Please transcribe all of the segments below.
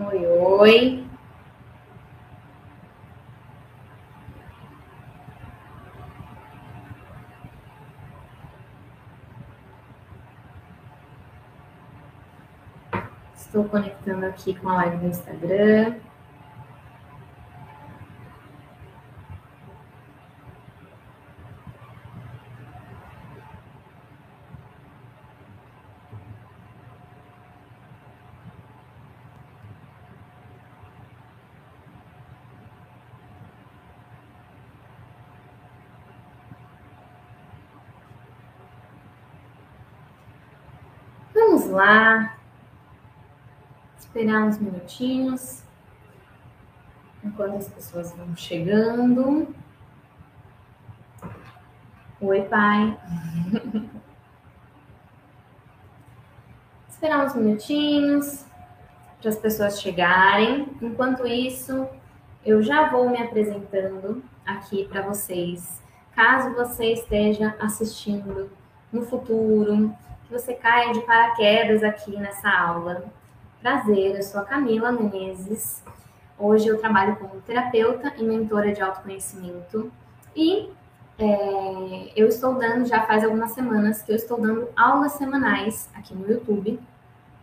Oi, oi. Estou conectando aqui com a live do Instagram. Vamos lá. Esperar uns minutinhos. Enquanto as pessoas vão chegando. Oi, pai. Esperar uns minutinhos para as pessoas chegarem. Enquanto isso, eu já vou me apresentando aqui para vocês. Caso você esteja assistindo no futuro, que você caia de paraquedas aqui nessa aula. Prazer, eu sou a Camila Menezes. Hoje eu trabalho como terapeuta e mentora de autoconhecimento e é, eu estou dando, já faz algumas semanas que eu estou dando aulas semanais aqui no YouTube.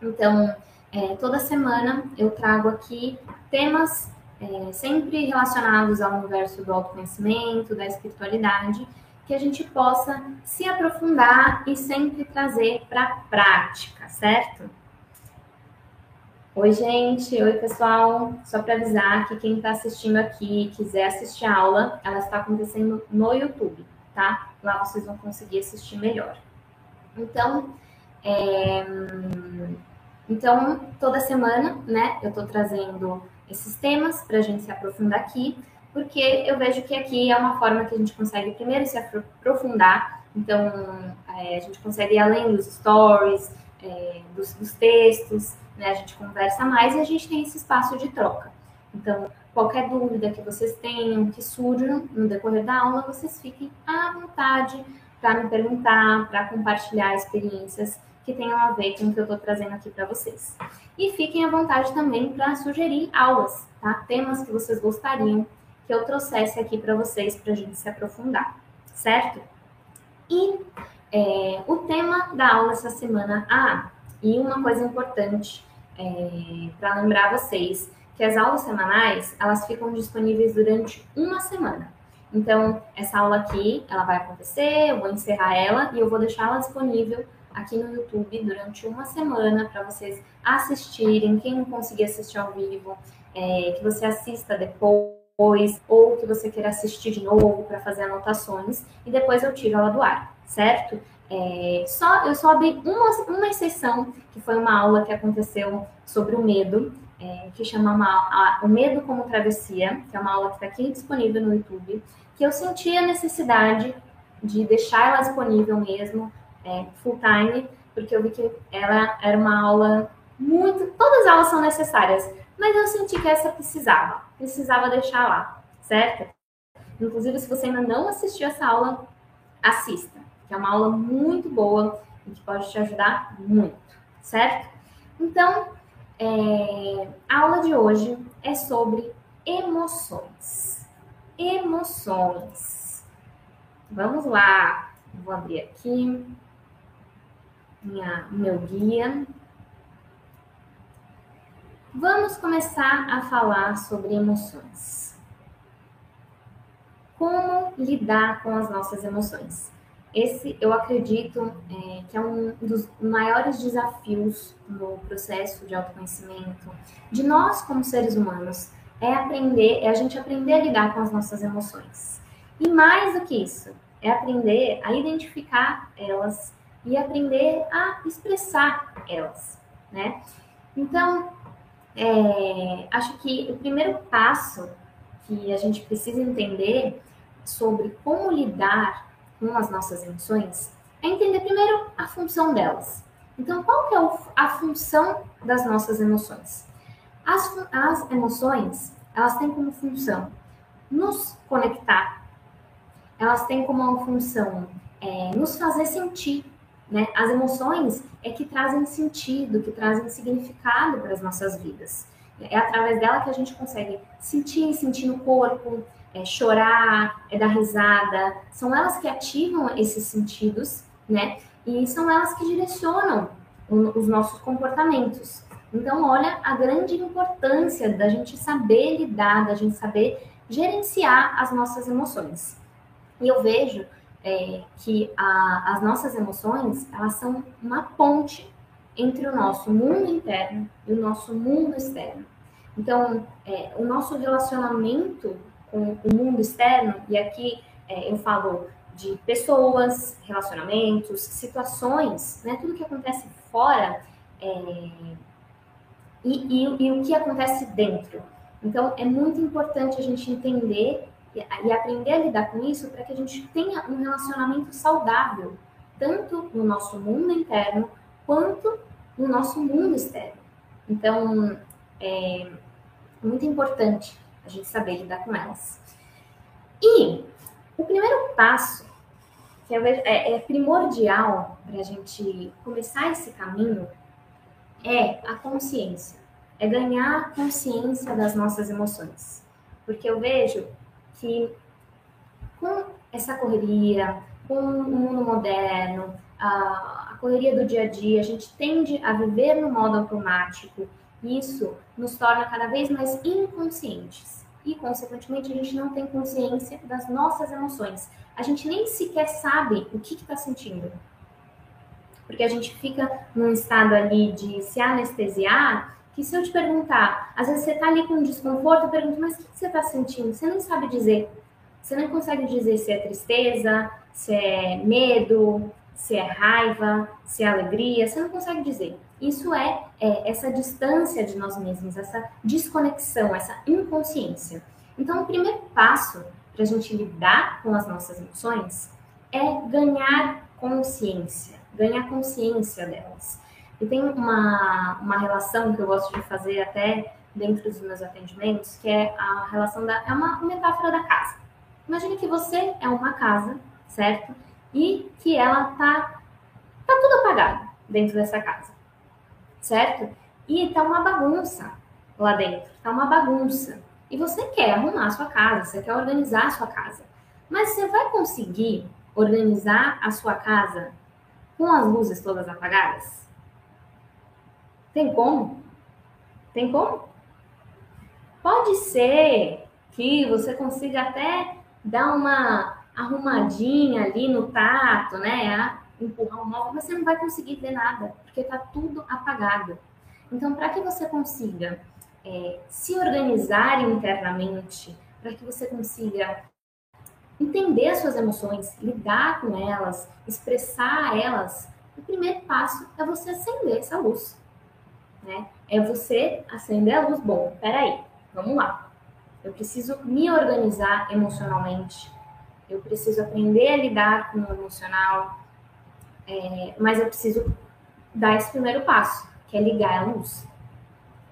Então, é, toda semana eu trago aqui temas é, sempre relacionados ao universo do autoconhecimento, da espiritualidade, que a gente possa se aprofundar e sempre trazer para a prática, certo? Oi, gente. Oi, pessoal. Só para avisar que quem está assistindo aqui quiser assistir a aula, ela está acontecendo no YouTube, tá? Lá vocês vão conseguir assistir melhor. Então, é... então toda semana, né, eu estou trazendo esses temas para a gente se aprofundar aqui porque eu vejo que aqui é uma forma que a gente consegue primeiro se aprofundar, então é, a gente consegue ir além dos stories, é, dos, dos, textos, né? a gente conversa mais e a gente tem esse espaço de troca. Então, qualquer dúvida que vocês tenham, que surjam no decorrer da aula, vocês fiquem à vontade para me perguntar, para compartilhar experiências que tenham a ver com o que eu estou trazendo aqui para vocês. E fiquem à vontade também para sugerir aulas, tá? Temas que vocês gostariam que eu trouxesse aqui para vocês para a gente se aprofundar, certo? E é, o tema da aula essa semana, ah, e uma coisa importante é, para lembrar vocês, que as aulas semanais, elas ficam disponíveis durante uma semana. Então, essa aula aqui, ela vai acontecer, eu vou encerrar ela e eu vou deixar ela disponível aqui no YouTube durante uma semana para vocês assistirem. Quem não conseguir assistir ao vivo, é, que você assista depois depois, ou que você queira assistir de novo para fazer anotações, e depois eu tiro ela do ar, certo? É, só, eu só abri uma, uma exceção, que foi uma aula que aconteceu sobre o medo, é, que chama uma, a, O Medo como Travessia, que é uma aula que está aqui disponível no YouTube, que eu senti a necessidade de deixar ela disponível mesmo, é, full time, porque eu vi que ela era uma aula muito. Todas as aulas são necessárias, mas eu senti que essa precisava, precisava deixar lá, certo? Inclusive, se você ainda não assistiu essa aula, assista, que é uma aula muito boa e que pode te ajudar muito, certo? Então, é, a aula de hoje é sobre emoções. Emoções. Vamos lá. Vou abrir aqui minha, meu guia Vamos começar a falar sobre emoções. Como lidar com as nossas emoções? Esse, eu acredito, é, que é um dos maiores desafios no processo de autoconhecimento de nós como seres humanos. É aprender, é a gente aprender a lidar com as nossas emoções. E mais do que isso, é aprender a identificar elas e aprender a expressar elas, né? Então, é, acho que o primeiro passo que a gente precisa entender sobre como lidar com as nossas emoções é entender primeiro a função delas. Então, qual que é a função das nossas emoções? As, as emoções, elas têm como função nos conectar, elas têm como função é, nos fazer sentir né? As emoções é que trazem sentido, que trazem significado para as nossas vidas. É através dela que a gente consegue sentir, sentir no corpo, é, chorar, é dar risada. São elas que ativam esses sentidos, né? E são elas que direcionam os nossos comportamentos. Então, olha a grande importância da gente saber lidar, da gente saber gerenciar as nossas emoções. E eu vejo é, que a, as nossas emoções, elas são uma ponte entre o nosso mundo interno e o nosso mundo externo. Então, é, o nosso relacionamento com o mundo externo, e aqui é, eu falo de pessoas, relacionamentos, situações, né, tudo que acontece fora é, e, e, e, o que acontece dentro. Então, é muito importante a gente entender e, aprender a lidar com isso para que a gente tenha um relacionamento saudável, tanto no nosso mundo interno quanto no nosso mundo externo. Então, é muito importante a gente saber lidar com elas. E o primeiro passo, que é, é primordial para a gente começar esse caminho, é a consciência. É ganhar consciência das nossas emoções. Porque eu vejo que com essa correria, com o mundo moderno, a, correria do dia a dia, a gente tende a viver no modo automático. Isso nos torna cada vez mais inconscientes. E, consequentemente, a gente não tem consciência das nossas emoções. A gente nem sequer sabe o que está sentindo. Porque a gente fica num estado ali de se anestesiar, que se eu te perguntar, às vezes você está ali com um desconforto, eu pergunto, mas o que, você está sentindo? Você não sabe dizer. Você não consegue dizer se é tristeza, se é medo, se é raiva, se é alegria, você não consegue dizer. Isso é, é essa distância de nós mesmos, essa desconexão, essa inconsciência. Então, o primeiro passo para a gente lidar com as nossas emoções é ganhar consciência, ganhar consciência delas. E tem uma, uma relação que eu gosto de fazer até dentro dos meus atendimentos, que é a relação da. é uma metáfora da casa. Imagine que você é uma casa, certo? e que ela tá, tá tudo apagado dentro dessa casa, certo? E tá uma bagunça lá dentro, tá uma bagunça. E você quer arrumar a sua casa, você quer organizar a sua casa. Mas você vai conseguir organizar a sua casa com as luzes todas apagadas? Tem como? Tem como? Pode ser que você consiga até dar uma arrumadinha ali no tato, né? empurrar um móvel, mas você não vai conseguir ver nada, porque está tudo apagado. Então, para que você consiga é, se organizar internamente, para que você consiga entender as suas emoções, lidar com elas, expressar elas, o primeiro passo é você acender essa luz. Né? É você acender a luz. Bom, peraí, vamos lá. Eu preciso me organizar emocionalmente, eu preciso aprender a lidar com o emocional, é, mas eu preciso dar esse primeiro passo, que é ligar a luz.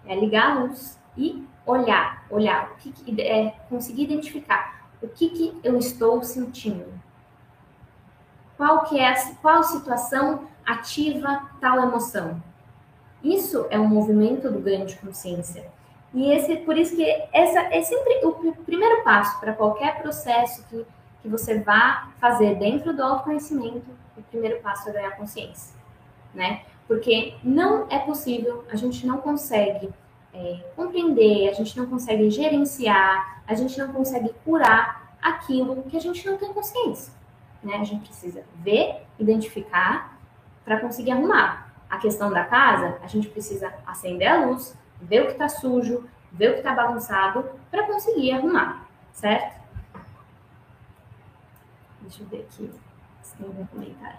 É ligar a luz e olhar, olhar, o que, que é conseguir identificar o que, que eu estou sentindo. Qual que é qual situação ativa tal emoção? Isso é um movimento do ganho de consciência. E esse, por isso que essa é sempre o primeiro passo para qualquer processo que que você vá fazer dentro do autoconhecimento, o primeiro passo é ganhar consciência, né? Porque não é possível, a gente não consegue é, compreender, a gente não consegue gerenciar, a gente não consegue curar aquilo que a gente não tem consciência, né? A gente precisa ver, identificar para conseguir arrumar. A questão da casa, a gente precisa acender a luz, ver o que está sujo, ver o que está bagunçado para conseguir arrumar, certo? Deixa eu ver aqui se tem algum comentário.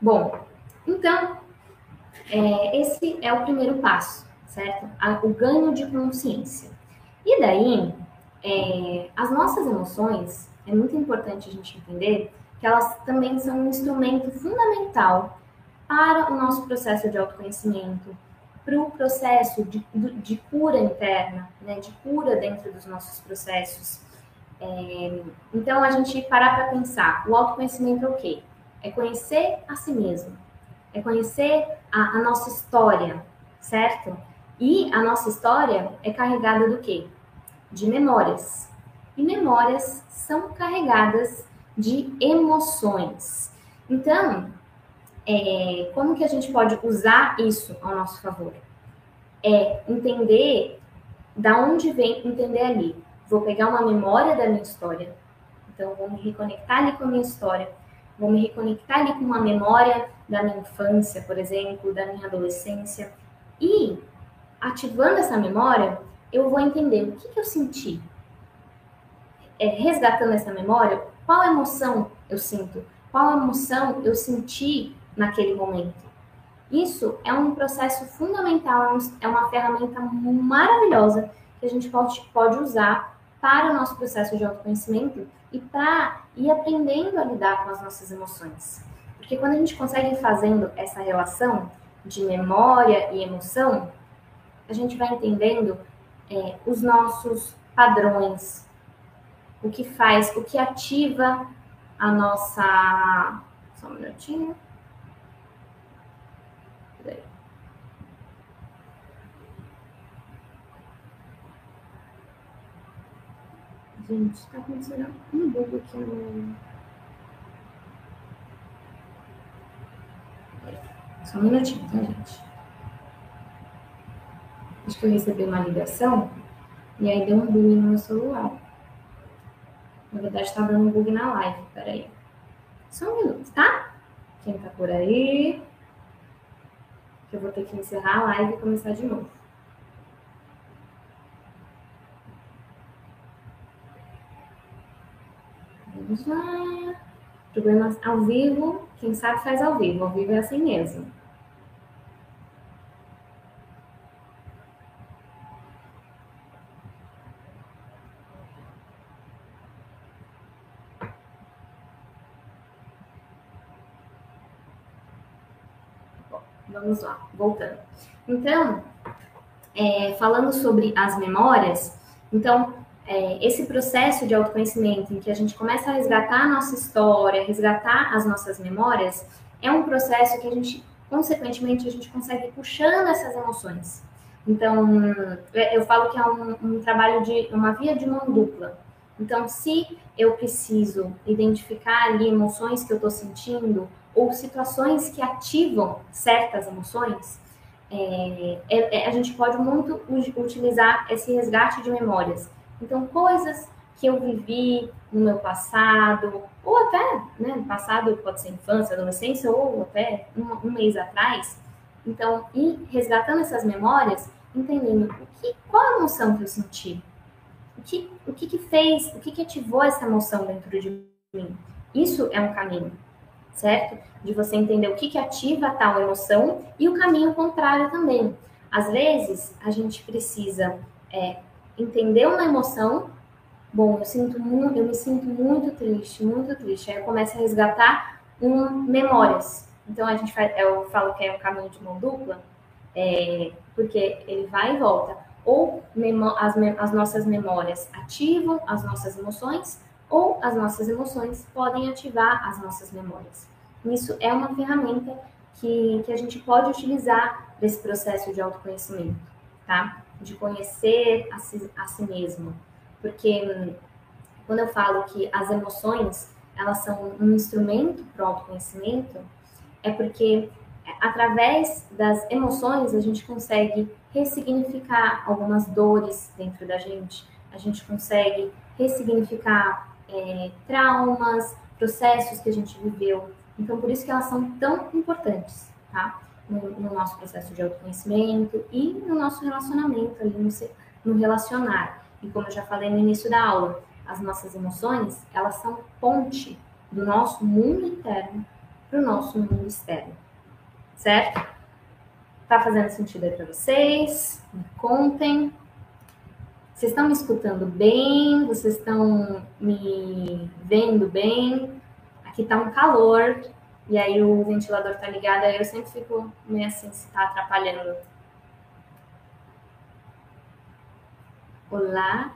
Bom, então, é, esse é o primeiro passo, certo? O ganho de consciência. E daí, é, as nossas emoções, é muito importante a gente entender que elas também são um instrumento fundamental para o nosso processo de autoconhecimento, para o processo de, de cura interna, né, de cura dentro dos nossos processos. É, então, a gente parar para pensar, o autoconhecimento é o quê? É conhecer a si mesmo, é conhecer a, a nossa história, certo? E a nossa história é carregada do quê? De memórias. E memórias são carregadas de emoções. Então, é, como que a gente pode usar isso ao nosso favor? É entender da onde vem, entender ali. Vou pegar uma memória da minha história, então vou me reconectar ali com a minha história, vou me reconectar ali com uma memória da minha infância, por exemplo, da minha adolescência, e ativando essa memória, eu vou entender o que, que eu senti. É, resgatando essa memória, qual emoção eu sinto? Qual emoção eu senti naquele momento? Isso é um processo fundamental, é, é uma ferramenta maravilhosa que a gente pode, pode usar para o nosso processo de autoconhecimento e para ir aprendendo a lidar com as nossas emoções. Porque quando a gente consegue ir fazendo essa relação de memória e emoção, a gente vai entendendo é, os nossos padrões, o que faz, o que ativa a nossa. Só um minutinho. Peraí. Gente, tá acontecendo um bug aqui no. Só um minutinho, tá, gente? Acho que eu recebi uma ligação e aí deu um bug no meu celular. Na verdade, está dando um bug na live. Peraí. Só um minuto, tá? Quem tá por aí? Que eu vou ter que encerrar a live e começar de novo. Vamos lá. Problemas ao vivo. Quem sabe faz ao vivo. Ao vivo é assim mesmo. Vamos lá, voltando. Então, é, falando sobre as memórias, então, é, esse processo de autoconhecimento em que a gente começa a resgatar a nossa história, resgatar as nossas memórias, é um processo que a gente, consequentemente, a gente consegue ir puxando essas emoções. Então, é, eu falo que é um, um trabalho de uma via de mão dupla. Então, se eu preciso identificar ali emoções que eu estou sentindo, ou situações que ativam certas emoções, é, é, é, a gente pode muito utilizar esse resgate de memórias. Então, coisas que eu vivi no meu passado, ou até, né, passado pode ser infância, adolescência, ou até um, um mês atrás. Então, ir resgatando essas memórias, entendendo o que, qual a emoção que eu senti, o que, o que, que fez, o que, que ativou essa emoção dentro de mim. Isso é um caminho certo? De você entender o que, que ativa tal emoção e o caminho contrário também. Às vezes, a gente precisa é, entender uma emoção. Bom, eu, sinto muito, eu me sinto muito triste, muito triste. Aí eu começo a resgatar um, memórias. Então, a gente faz, eu falo que é um caminho de mão dupla, é, porque ele vai e volta. Ou as, as nossas memórias ativam as nossas emoções, ou as nossas emoções podem ativar as nossas memórias. Isso é uma ferramenta que, que a gente pode utilizar nesse processo de autoconhecimento, tá? De conhecer a si, a si mesmo. Porque hum, quando eu falo que as emoções, elas são um instrumento para o autoconhecimento, é porque é, através das emoções a gente consegue ressignificar algumas dores dentro da gente, a gente consegue ressignificar é, traumas, processos que a gente viveu. Então, por isso que elas são tão importantes, tá? No, no nosso processo de autoconhecimento e no nosso relacionamento ali, no, no relacionar. E como eu já falei no início da aula, as nossas emoções, elas são ponte do nosso mundo interno para o nosso mundo externo. Certo? Tá fazendo sentido aí para vocês? Me contem. Vocês estão me escutando bem? Vocês estão me vendo bem? Aqui tá um calor e aí o ventilador tá ligado, aí eu sempre fico meio assim se tá atrapalhando. Olá.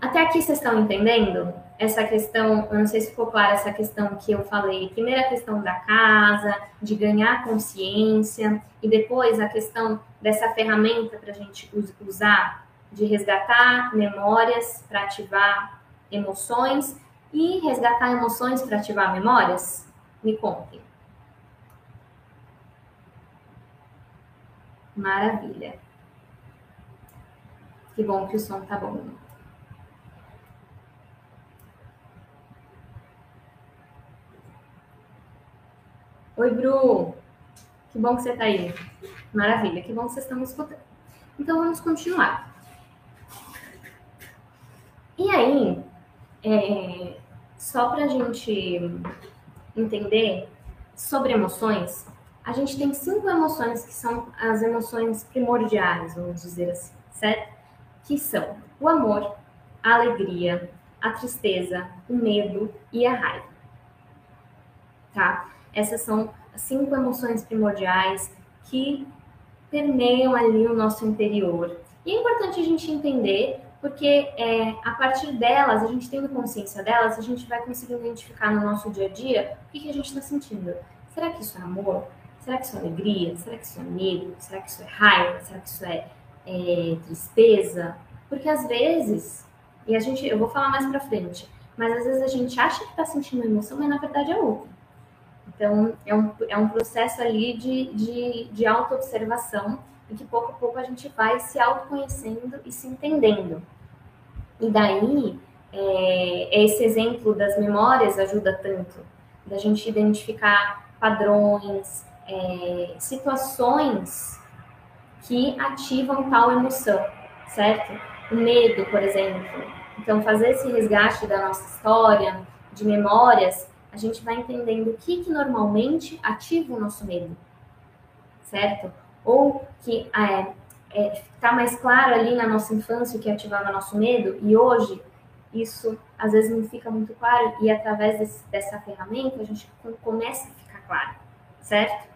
Até aqui vocês estão entendendo? Essa questão, eu não sei se ficou clara essa questão que eu falei. Primeiro a questão da casa, de ganhar consciência, e depois a questão dessa ferramenta para a gente usar, de resgatar memórias para ativar emoções e resgatar emoções para ativar memórias? Me contem. Maravilha. Que bom que o som tá bom. Oi, Bru. Que bom que você tá aí. Maravilha, que bom que vocês estão me escutando. Então vamos continuar. E aí, é, só para a gente entender sobre emoções, a gente tem cinco emoções que são as emoções primordiais, vamos dizer assim, certo? Que são o amor, a alegria, a tristeza, o medo e a raiva. Tá? Essas são cinco emoções primordiais que permeiam ali o nosso interior. E é importante a gente entender porque é, a partir delas, a gente tendo consciência delas, a gente vai conseguir identificar no nosso dia a dia o que, que a gente está sentindo. Será que isso é amor? Será que isso é alegria? Será que isso é medo? Será que isso é raiva? Será que isso é, é tristeza? Porque às vezes, e a gente, eu vou falar mais pra frente, mas às vezes a gente acha que está sentindo uma emoção, mas na verdade é outra. Então, é um, é um processo ali de, de, de auto-observação e que pouco a pouco a gente vai se autoconhecendo e se entendendo. E daí, é, esse exemplo das memórias ajuda tanto, da gente identificar padrões, é, situações que ativam tal emoção, certo? O medo, por exemplo. Então, fazer esse resgate da nossa história, de memórias, a gente vai entendendo o que, que normalmente ativa o nosso medo, certo? Ou que é, é, tá mais claro ali na nossa infância o que ativava nosso medo e hoje isso às vezes não fica muito claro e através desse, dessa ferramenta a gente começa a ficar claro, certo?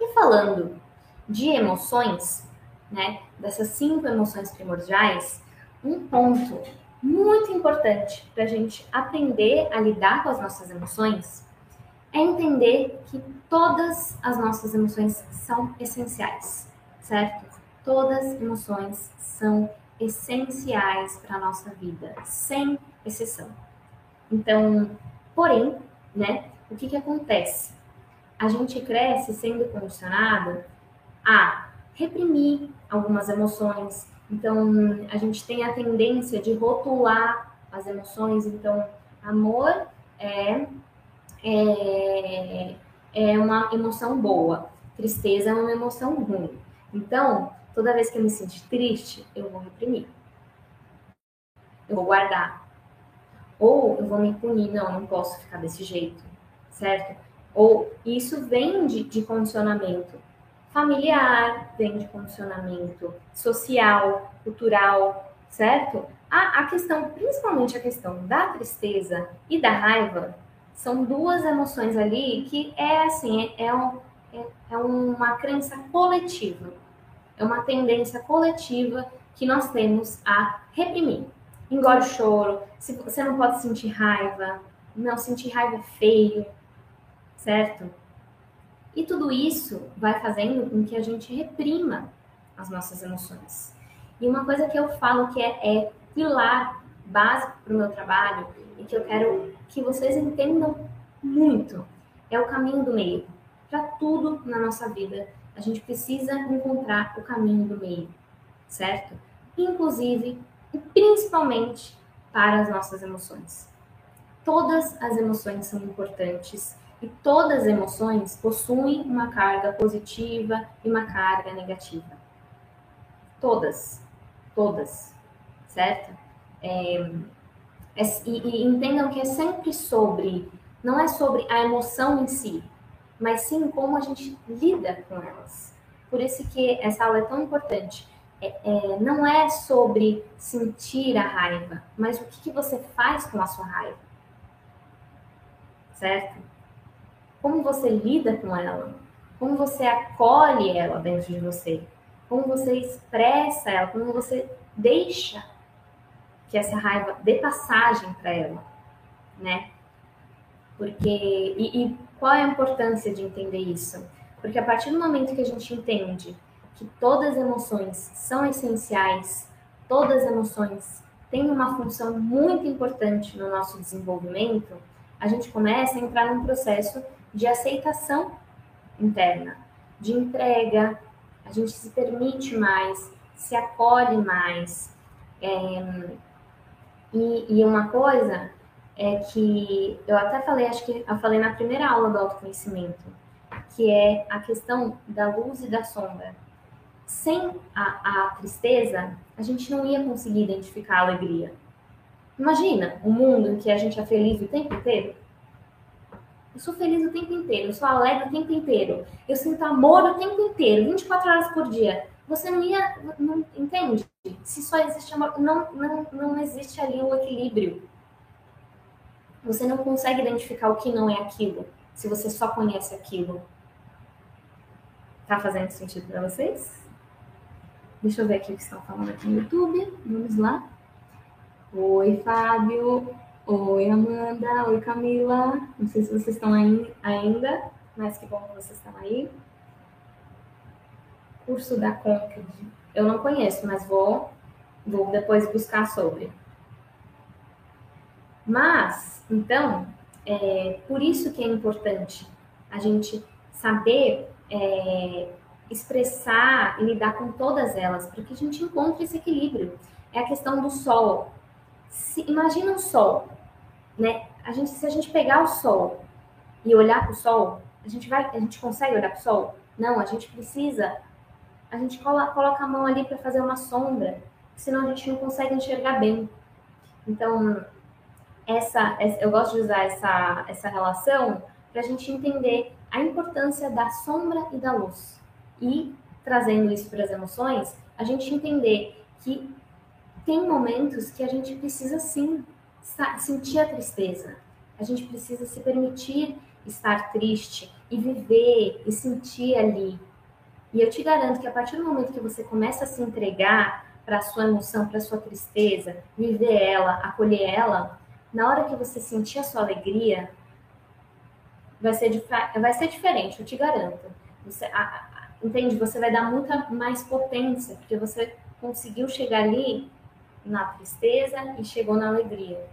E falando de emoções, né, dessas cinco emoções primordiais, um ponto muito importante para a gente aprender a lidar com as nossas emoções é entender que todas as nossas emoções são essenciais, certo? todas as emoções são essenciais para a nossa vida, sem exceção. Então, porém, né, o que, que acontece? A gente cresce sendo condicionado a reprimir algumas emoções. Então, a gente tem a tendência de rotular as emoções. Então, amor é, é, é uma emoção boa, tristeza é uma emoção ruim. Então, Toda vez que eu me sentir triste, eu vou reprimir. Eu vou guardar. Ou eu vou me punir, não, não posso ficar desse jeito, certo? Ou isso vem de, de condicionamento familiar, vem de condicionamento social, cultural, certo? A, a questão, principalmente a questão da tristeza e da raiva, são duas emoções ali que é assim, é, é, um, é, é uma crença coletiva é uma tendência coletiva que nós temos a reprimir. Engole o choro, se você não pode sentir raiva, não sentir raiva é feio, certo? E tudo isso vai fazendo com que a gente reprima as nossas emoções. E uma coisa que eu falo que é, é pilar básico para o meu trabalho e que eu quero que vocês entendam muito é o caminho do meio. Para tudo na nossa vida, a gente precisa encontrar o caminho do meio, certo? Inclusive e principalmente para as nossas emoções. Todas as emoções são importantes e todas as emoções possuem uma carga positiva e uma carga negativa. Todas, todas, certo? É, é, e, e entendam que é sempre sobre, não é sobre a emoção em si, mas sim como a gente lida com elas. Por isso que essa aula é tão importante. É, é, não é sobre sentir a raiva, mas o que, que você faz com a sua raiva. Certo? Como você lida com ela? Como você acolhe ela dentro de você? Como você expressa ela? Como você deixa que essa raiva dê passagem para ela, né? Porque e, e qual é a importância de entender isso? Porque a partir do momento que a gente entende que todas as emoções são essenciais, todas as emoções têm uma função muito importante no nosso desenvolvimento, a gente começa a entrar num processo de aceitação interna, de entrega, a gente se permite mais, se acolhe mais. É, e, e, uma coisa é que eu até falei, acho que eu falei na primeira aula do autoconhecimento, que é a questão da luz e da sombra. Sem a, a tristeza, a gente não ia conseguir identificar a alegria. Imagina um mundo em que a gente é feliz o tempo inteiro. Eu sou feliz o tempo inteiro, eu sou alegre o tempo inteiro, eu sinto amor o tempo inteiro, 24 horas por dia. Você não ia, não entende? Se só existe amor, não, não, não existe ali o equilíbrio. Você não consegue identificar o que não é aquilo, se você só conhece aquilo. Tá fazendo sentido para vocês? Deixa eu ver aqui o que estão falando aqui no YouTube. Vamos lá. Oi, Fábio. Oi, Amanda. Oi, Camila. Não sei se vocês estão aí ainda, mas que bom que vocês estão aí. Curso da Concord. Eu não conheço, mas vou, vou depois buscar sobre. Mas, então, é, por isso que é importante a gente saber é, expressar e lidar com todas elas, para que a gente encontre esse equilíbrio. É a questão do sol. Se, imagina o sol né? A gente, se a gente pegar o sol e olhar para o sol, a gente vai, a gente consegue olhar para o sol? Não, a gente precisa, a gente coloca, coloca a mão ali para fazer uma sombra, senão a gente não consegue enxergar bem. Então, essa, eu gosto de usar essa, essa relação para a gente entender a importância da sombra e da luz. E, trazendo isso para as emoções, a gente entender que tem momentos que a gente precisa sim sentir a tristeza. A gente precisa se permitir estar triste e viver e sentir ali. E eu te garanto que a partir do momento que você começa a se entregar para a sua emoção, para a sua tristeza, viver ela, acolher ela, na hora que você sentir a sua alegria, vai ser, vai ser diferente, eu te garanto. Você, a, a, entende? Você vai dar muita mais potência, porque você conseguiu chegar ali na tristeza e chegou na alegria.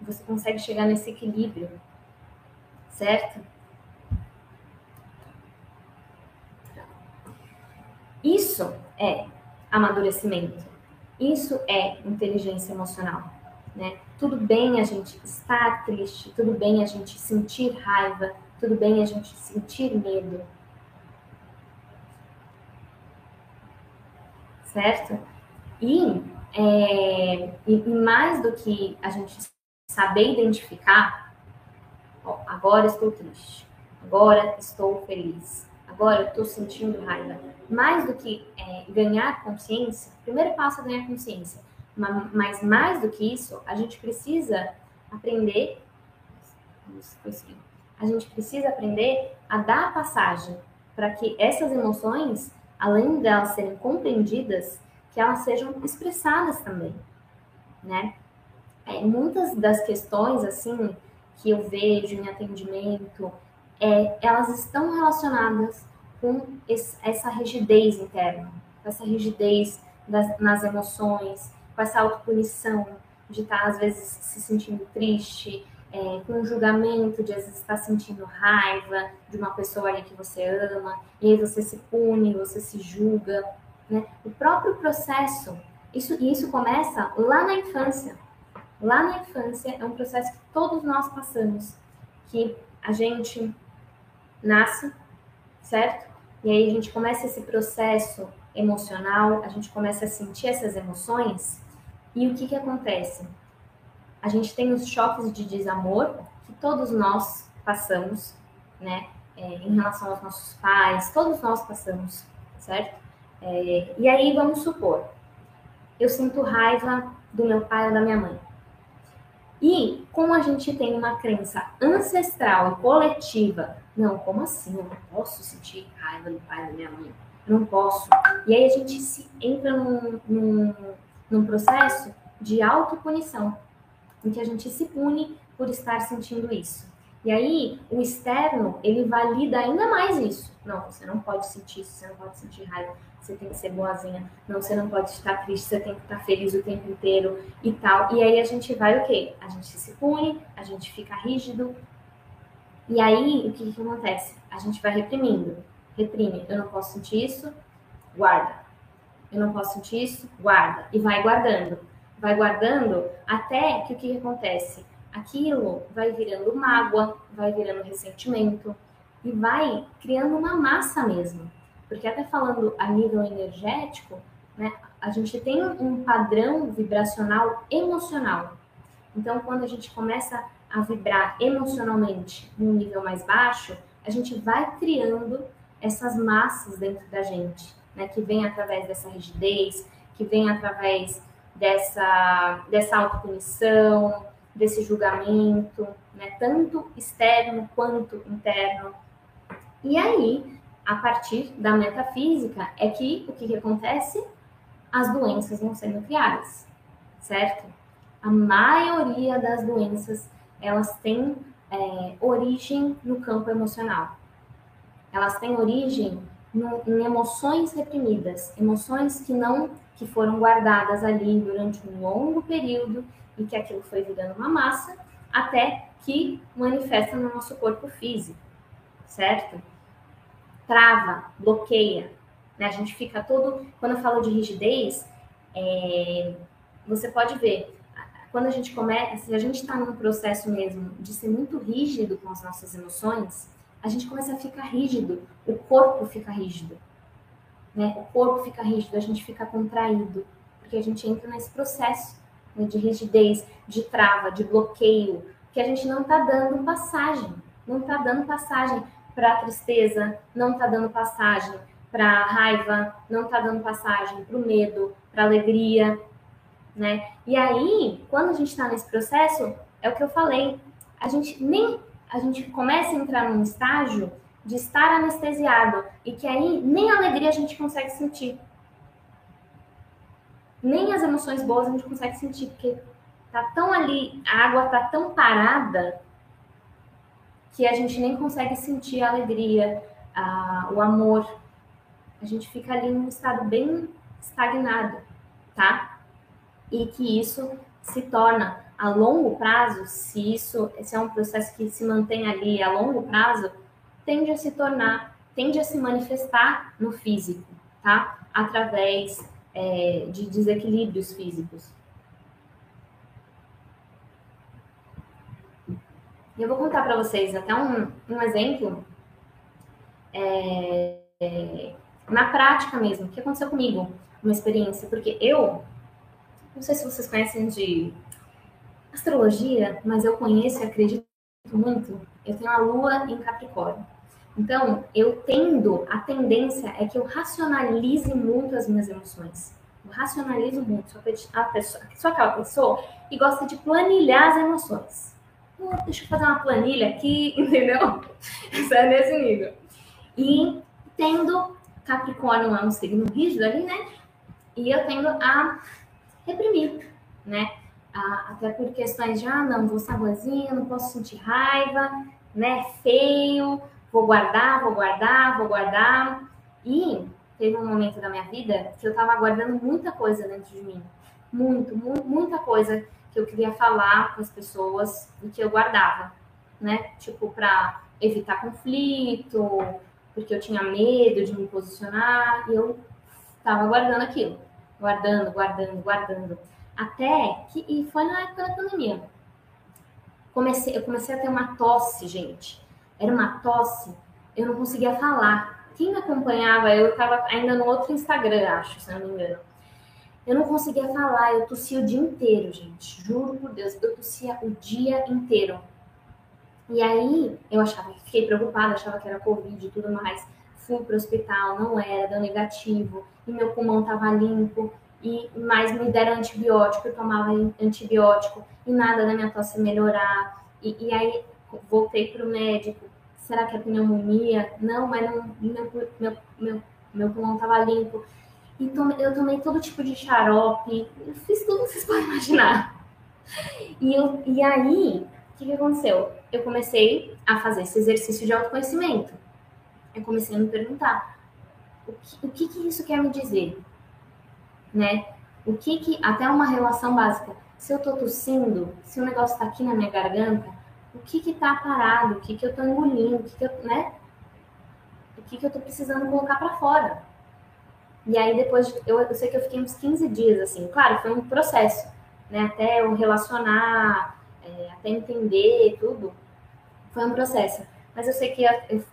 Você consegue chegar nesse equilíbrio, certo? Isso é amadurecimento. Isso é inteligência emocional. Né? Tudo bem a gente estar triste, tudo bem a gente sentir raiva, tudo bem a gente sentir medo. Certo? E, é, e mais do que a gente saber identificar, ó, agora estou triste, agora estou feliz, agora estou sentindo raiva. Mais do que é, ganhar consciência, o primeiro passo é ganhar consciência, mas mais do que isso, a gente precisa aprender, a gente precisa aprender a dar passagem para que essas emoções, além delas serem compreendidas, que elas sejam expressadas também, né? É, muitas das questões, assim, que eu vejo em atendimento, é, elas estão relacionadas com esse, essa rigidez interna, com essa rigidez das, nas emoções, com essa autopunição de estar, às vezes, se sentindo triste, é, com o julgamento de, às vezes, estar sentindo raiva de uma pessoa ali que você ama, e aí você se pune, você se julga, né? O próprio processo, isso, isso começa lá na infância, lá na infância é um processo que todos nós passamos, que a gente nasce, certo? E aí a gente começa esse processo emocional, a gente começa a sentir essas emoções, e o que que acontece? A gente tem os choques de desamor que todos nós passamos, né? É, em relação aos nossos pais, todos nós passamos, certo? É, e aí vamos supor, eu sinto raiva do meu pai ou da minha mãe. E como a gente tem uma crença ancestral e coletiva, não, como assim? Eu não posso sentir raiva do pai da minha mãe. Eu não posso. E aí a gente se entra num, num, num processo de autopunição, em que a gente se pune por estar sentindo isso. E aí, o externo, ele valida ainda mais isso. Não, você não pode sentir isso, você não pode sentir raiva, você tem que ser boazinha. Não, você não pode estar triste, você tem que estar feliz o tempo inteiro e tal. E aí a gente vai o quê? A gente se pune, a gente fica rígido. E aí, o que, que acontece? A gente vai reprimindo. Reprime. Eu não posso sentir isso, guarda. Eu não posso sentir isso, guarda. E vai guardando. Vai guardando até que o que, que acontece? Aquilo vai virando mágoa, vai virando ressentimento e vai criando uma massa mesmo. Porque até falando a nível energético, né, a gente tem um padrão vibracional emocional. Então, quando a gente começa a vibrar emocionalmente num nível mais baixo, a gente vai criando essas massas dentro da gente, né, que vem através dessa rigidez, que vem através dessa, dessa autopunição, desse julgamento, né, tanto externo quanto interno. E aí, a partir da metafísica, é que o que, que acontece? As doenças vão sendo criadas, certo? A maioria das doenças, elas têm é, origem no campo emocional. Elas têm origem no, em emoções reprimidas, emoções que não que foram guardadas ali durante um longo período e que aquilo foi virando uma massa até que manifesta no nosso corpo físico, certo? Trava, bloqueia, né? A gente fica todo. Quando eu falo de rigidez, é... você pode ver quando a gente começa, se a gente está num processo mesmo de ser muito rígido com as nossas emoções, a gente começa a ficar rígido, o corpo fica rígido, né? O corpo fica rígido, a gente fica contraído, porque a gente entra nesse processo de rigidez, de trava, de bloqueio, que a gente não está dando passagem, não está dando passagem para a tristeza, não está dando passagem para a raiva, não está dando passagem para o medo, para a alegria, né? E aí, quando a gente está nesse processo, é o que eu falei, a gente nem a gente começa a entrar num estágio de estar anestesiado e que aí nem alegria a gente consegue sentir nem as emoções boas a gente consegue sentir, porque tá tão ali, a água tá tão parada que a gente nem consegue sentir a alegria, a, o amor. A gente fica ali num estado bem estagnado, tá? E que isso se torna a longo prazo, se isso se é um processo que se mantém ali a longo prazo, tende a se tornar, tende a se manifestar no físico, tá? Através é, de desequilíbrios físicos. Eu vou contar para vocês até um, um exemplo é, é, na prática mesmo, o que aconteceu comigo, uma experiência, porque eu, não sei se vocês conhecem de astrologia, mas eu conheço e acredito muito. Eu tenho a lua em Capricórnio. Então, eu tendo, a tendência é que eu racionalize muito as minhas emoções. Eu racionalizo muito. Sou, a pessoa, sou aquela pessoa que gosta de planilhar as emoções. Pô, deixa eu fazer uma planilha aqui, entendeu? Isso é nesse nível. E tendo Capricórnio é um signo rígido ali, né? E eu tendo a reprimir, né? até por questões de, ah, não, vou ser boazinha, não posso sentir raiva, né? Feio, vou guardar, vou guardar, vou guardar. E teve um momento da minha vida que eu estava guardando muita coisa dentro de mim. Muito, mu muita coisa que eu queria falar com as pessoas e que eu guardava, né? Tipo, para evitar conflito, porque eu tinha medo de me posicionar e eu estava guardando aquilo. Guardando, guardando, guardando. Até que, e foi na época da pandemia. Comecei, eu comecei a ter uma tosse, gente era uma tosse, eu não conseguia falar. Quem me acompanhava, eu estava ainda no outro Instagram, acho, se não me engano. Eu não conseguia falar, eu tossia o dia inteiro, gente. Juro por Deus, eu tossia o dia inteiro. E aí eu achava, fiquei preocupada, achava que era Covid e tudo mais. Fui para o hospital, não era, deu negativo, e meu pulmão estava limpo, e mais me deram antibiótico, eu tomava antibiótico, e nada da minha tosse melhorar. E, e aí voltei para o médico. Será que é pneumonia? Não, mas não, meu, meu, meu, meu pulmão estava limpo. E tome, eu tomei todo tipo de xarope, eu fiz tudo que vocês podem imaginar. E, eu, e aí, o que, que aconteceu? Eu comecei a fazer esse exercício de autoconhecimento. Eu comecei a me perguntar, o que, o que, que isso quer me dizer? Né? O que que, até uma relação básica, se eu tô tossindo, se o negócio tá aqui na minha garganta, o que que tá parado, o que que eu tô engolindo, o que que eu, né? O que que eu tô precisando colocar para fora? E aí depois, eu, eu sei que eu fiquei uns 15 dias assim, claro, foi um processo, né? Até eu relacionar, é, até entender tudo, foi um processo. Mas eu sei que eu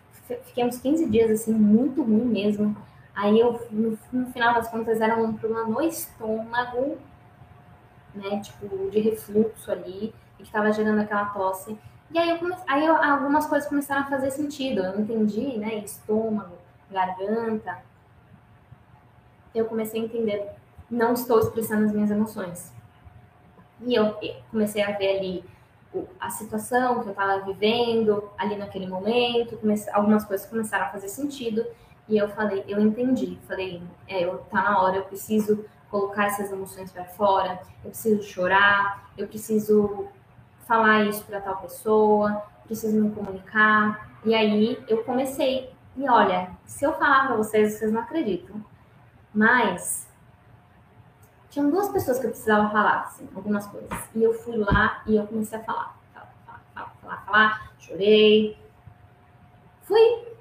fiquei uns 15 dias assim, muito ruim mesmo. Aí eu, no, no final das contas, era um problema no estômago, né? Tipo, de refluxo ali, e que tava gerando aquela tosse. E aí, eu comecei, aí eu, algumas coisas começaram a fazer sentido. Eu entendi, né? Estômago, garganta. Eu comecei a entender, não estou expressando as minhas emoções. E eu comecei a ver ali a situação que eu estava vivendo ali naquele momento, algumas coisas começaram a fazer sentido e eu falei, eu entendi, falei, é, eu, tá na hora, eu preciso colocar essas emoções para fora, eu preciso chorar, eu preciso falar isso para tal pessoa, preciso me comunicar. E aí eu comecei. E olha, se eu falar para vocês, vocês não acreditam. Mas tinham duas pessoas que eu precisava falar, assim, algumas coisas. E eu fui lá e eu comecei a falar. Falar, falar, falar, falar. Chorei. Fui.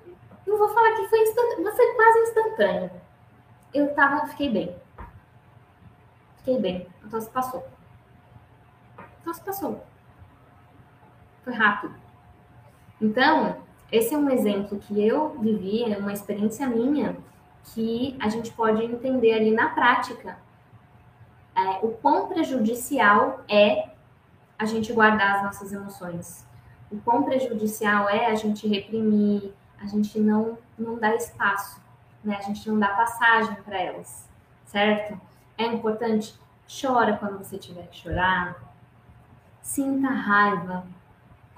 Não vou falar que foi instantâneo, foi quase instantâneo. Eu tava, fiquei bem. Fiquei bem. Então se passou. Então se passou. Foi rápido. Então, esse é um exemplo que eu vivi, é uma experiência minha, que a gente pode entender ali na prática é, o quão prejudicial é a gente guardar as nossas emoções. O quão prejudicial é a gente reprimir, a gente não, não dar espaço, né? A gente não dá passagem para elas, certo? É importante, chora quando você tiver que chorar. Sinta raiva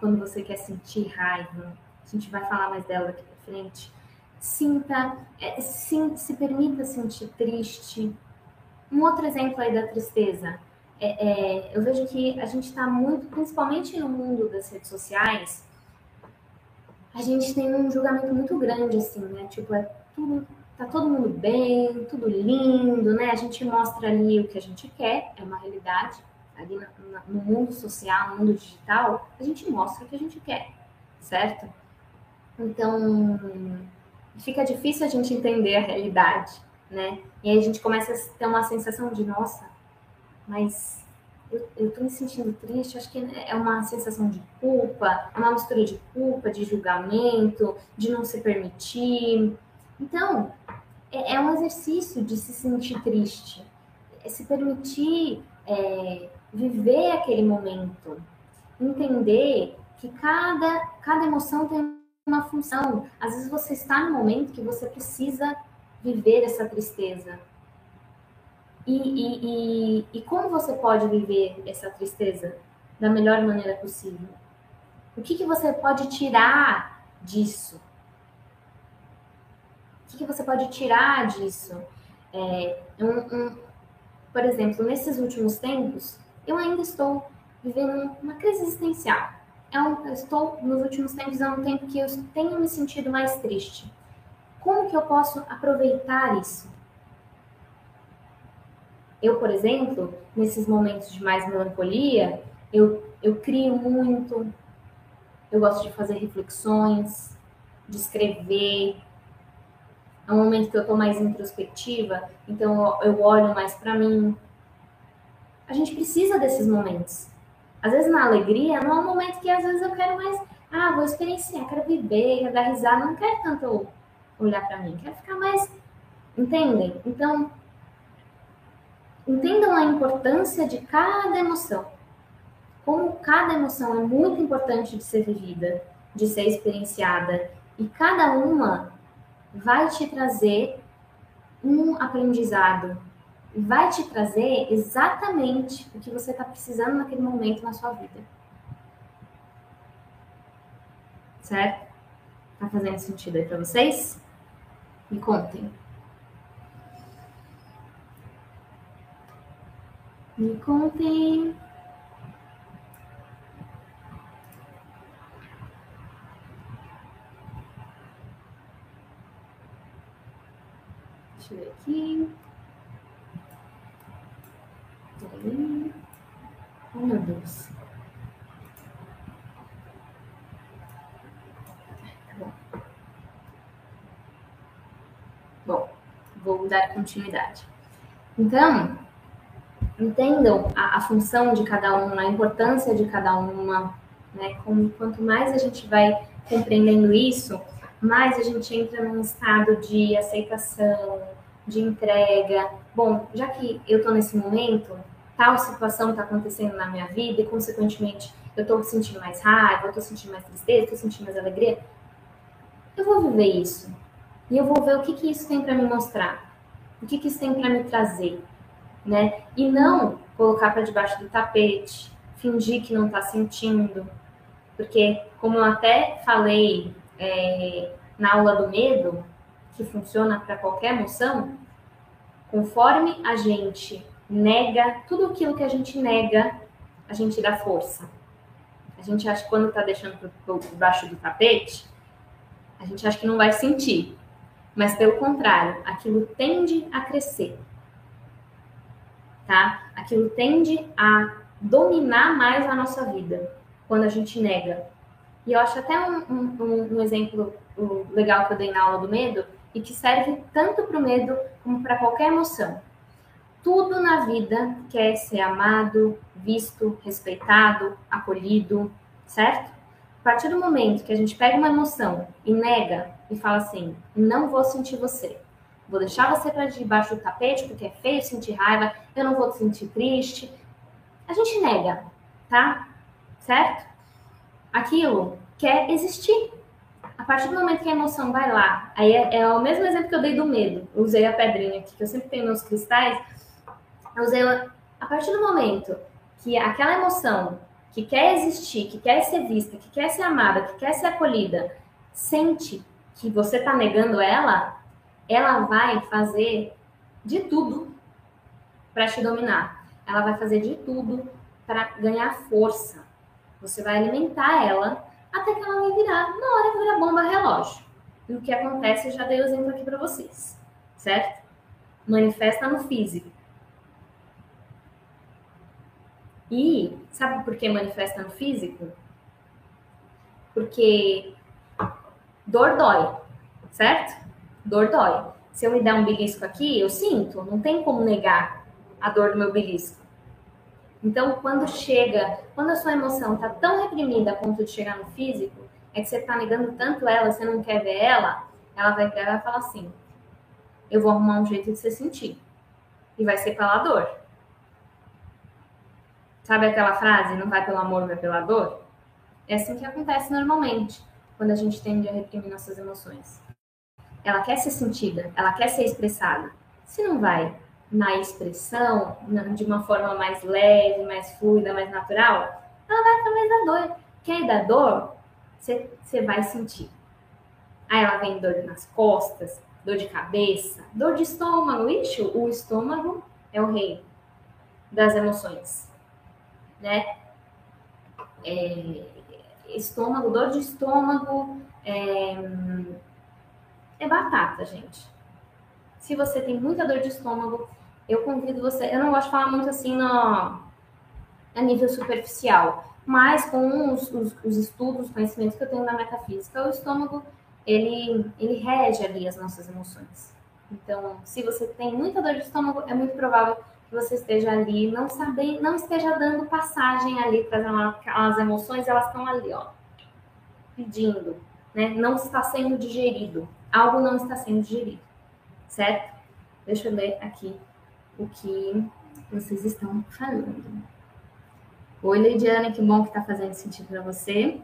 quando você quer sentir raiva. A gente vai falar mais dela daqui para frente. Sinta, é, sim, se permita sentir triste, um outro exemplo aí da tristeza. É, é, eu vejo que a gente está muito, principalmente no mundo das redes sociais, a gente tem um julgamento muito grande, assim, né? Tipo, é tudo, tá todo mundo bem, tudo lindo, né? A gente mostra ali o que a gente quer, é uma realidade. Ali no, mundo social, no mundo digital, a gente mostra o que a gente quer, certo? Então, fica difícil a gente entender a realidade né? E aí a gente começa a ter uma sensação de, nossa, mas eu, eu tô me sentindo triste, acho que é uma sensação de culpa, é uma mistura de culpa, de julgamento, de não se permitir. Então, é, é um exercício de se sentir triste, é se permitir é, viver aquele momento, entender que cada, cada emoção tem uma função. Às vezes você está no momento que você precisa viver essa tristeza? E, e, e, e como você pode viver essa tristeza da melhor maneira possível? O que, que você pode tirar disso? O que, que você pode tirar disso? É, um, um, por exemplo, nesses últimos tempos, eu ainda estou vivendo uma crise existencial. Eu estou, nos últimos tempos, é um tempo que eu tenho me sentido mais triste. Como que eu posso aproveitar isso? Eu, por exemplo, nesses momentos de mais melancolia, eu, eu crio muito, eu gosto de fazer reflexões, de escrever. É um momento que eu estou mais introspectiva, então eu olho mais para mim. A gente precisa desses momentos. Às vezes na alegria, não é um momento que às vezes eu quero mais, ah, vou experienciar, quero viver, quero dar risada, não quero tanto olhar para mim, quero ficar mais. Entendem? Então, entendam a importância de cada emoção. Como cada emoção é muito importante de ser vivida, de ser experienciada, e cada uma vai te trazer um aprendizado, vai te trazer exatamente o que você está precisando naquele momento na sua vida. Certo? Tá fazendo sentido aí para vocês? Me contem. Me contem. Deixa eu ver aqui. Oh, meu Deus. Tá bom. Bom, vou dar continuidade. Então, entendam a, a, função de cada uma, a importância de cada uma, né? Como, quanto mais a gente vai compreendendo isso, mais a gente entra num estado de aceitação, de entrega. Bom, já que eu estou nesse momento, tal situação está acontecendo na minha vida e, consequentemente, eu estou sentindo mais raiva, eu estou sentindo mais tristeza, estou sentindo mais alegria, eu vou viver isso. E eu vou ver o que, que isso tem para me mostrar, o que, que isso tem para me trazer né? E não colocar para debaixo do tapete, fingir que não está sentindo, porque como eu até falei é, na aula do medo, que funciona para qualquer emoção, conforme a gente nega tudo aquilo que a gente nega, a gente dá força. A gente acha que quando está deixando por debaixo do tapete, a gente acha que não vai sentir. Mas pelo contrário, aquilo tende a crescer tá? Aquilo tende a dominar mais a nossa vida quando a gente nega. E eu acho até um, um, um exemplo legal que eu dei na aula do medo e que serve tanto para o medo como para qualquer emoção. Tudo na vida quer ser amado, visto, respeitado, acolhido, certo? A partir do momento que a gente pega uma emoção e nega e fala assim, não vou sentir você, Vou deixar você para debaixo do tapete porque é feio sentir raiva, eu não vou te sentir triste. A gente nega, tá? Certo? Aquilo quer existir. A partir do momento que a emoção vai lá, aí é, é o mesmo exemplo que eu dei do medo. Usei a pedrinha aqui, que eu sempre tenho meus cristais. Eu usei. A partir do momento que aquela emoção que quer existir, que quer ser vista, que quer ser amada, que quer ser acolhida, sente que você está negando ela, ela vai fazer de tudo para te dominar. Ela vai fazer de tudo para ganhar força. Você vai alimentar ela até que ela vai virar, na hora que virar bomba relógio. E o que acontece, eu já dei o exemplo aqui para vocês, certo? Manifesta no físico. E sabe por que manifesta no físico? Porque dor dói, certo? dor dói. Se eu me der um belisco aqui, eu sinto, não tem como negar a dor do meu belisco. Então, quando chega, quando a sua emoção está tão reprimida a ponto de chegar no físico, é que você está negando tanto ela, você não quer ver ela, ela vai virar e vai falar assim: eu vou arrumar um jeito de você sentir. E vai ser pela dor. Sabe aquela frase, não vai pelo amor, vai pela dor? É assim que acontece normalmente, quando a gente tende a reprimir nossas emoções ela quer ser sentida, ela quer ser expressada. Se não vai na expressão, de uma forma mais leve, mais fluida, mais natural, ela vai através da dor. Quem da dor, você vai sentir. Aí ela vem dor nas costas, dor de cabeça, dor de estômago. Ixi, o estômago é o rei das emoções, né? É, estômago, dor de estômago, é, é batata, gente. Se você tem muita dor de estômago, eu convido você. Eu não gosto de falar muito assim no, a nível superficial, mas com os, os, os estudos, os conhecimentos que eu tenho na metafísica, o estômago ele, ele rege ali as nossas emoções. Então, se você tem muita dor de estômago, é muito provável que você esteja ali, não sabendo, não esteja dando passagem ali para as emoções, elas estão ali, ó, pedindo, né? Não está sendo digerido algo não está sendo digerido, certo? Deixa eu ler aqui o que vocês estão falando. Oi, Leidiane, que bom que está fazendo sentido para você.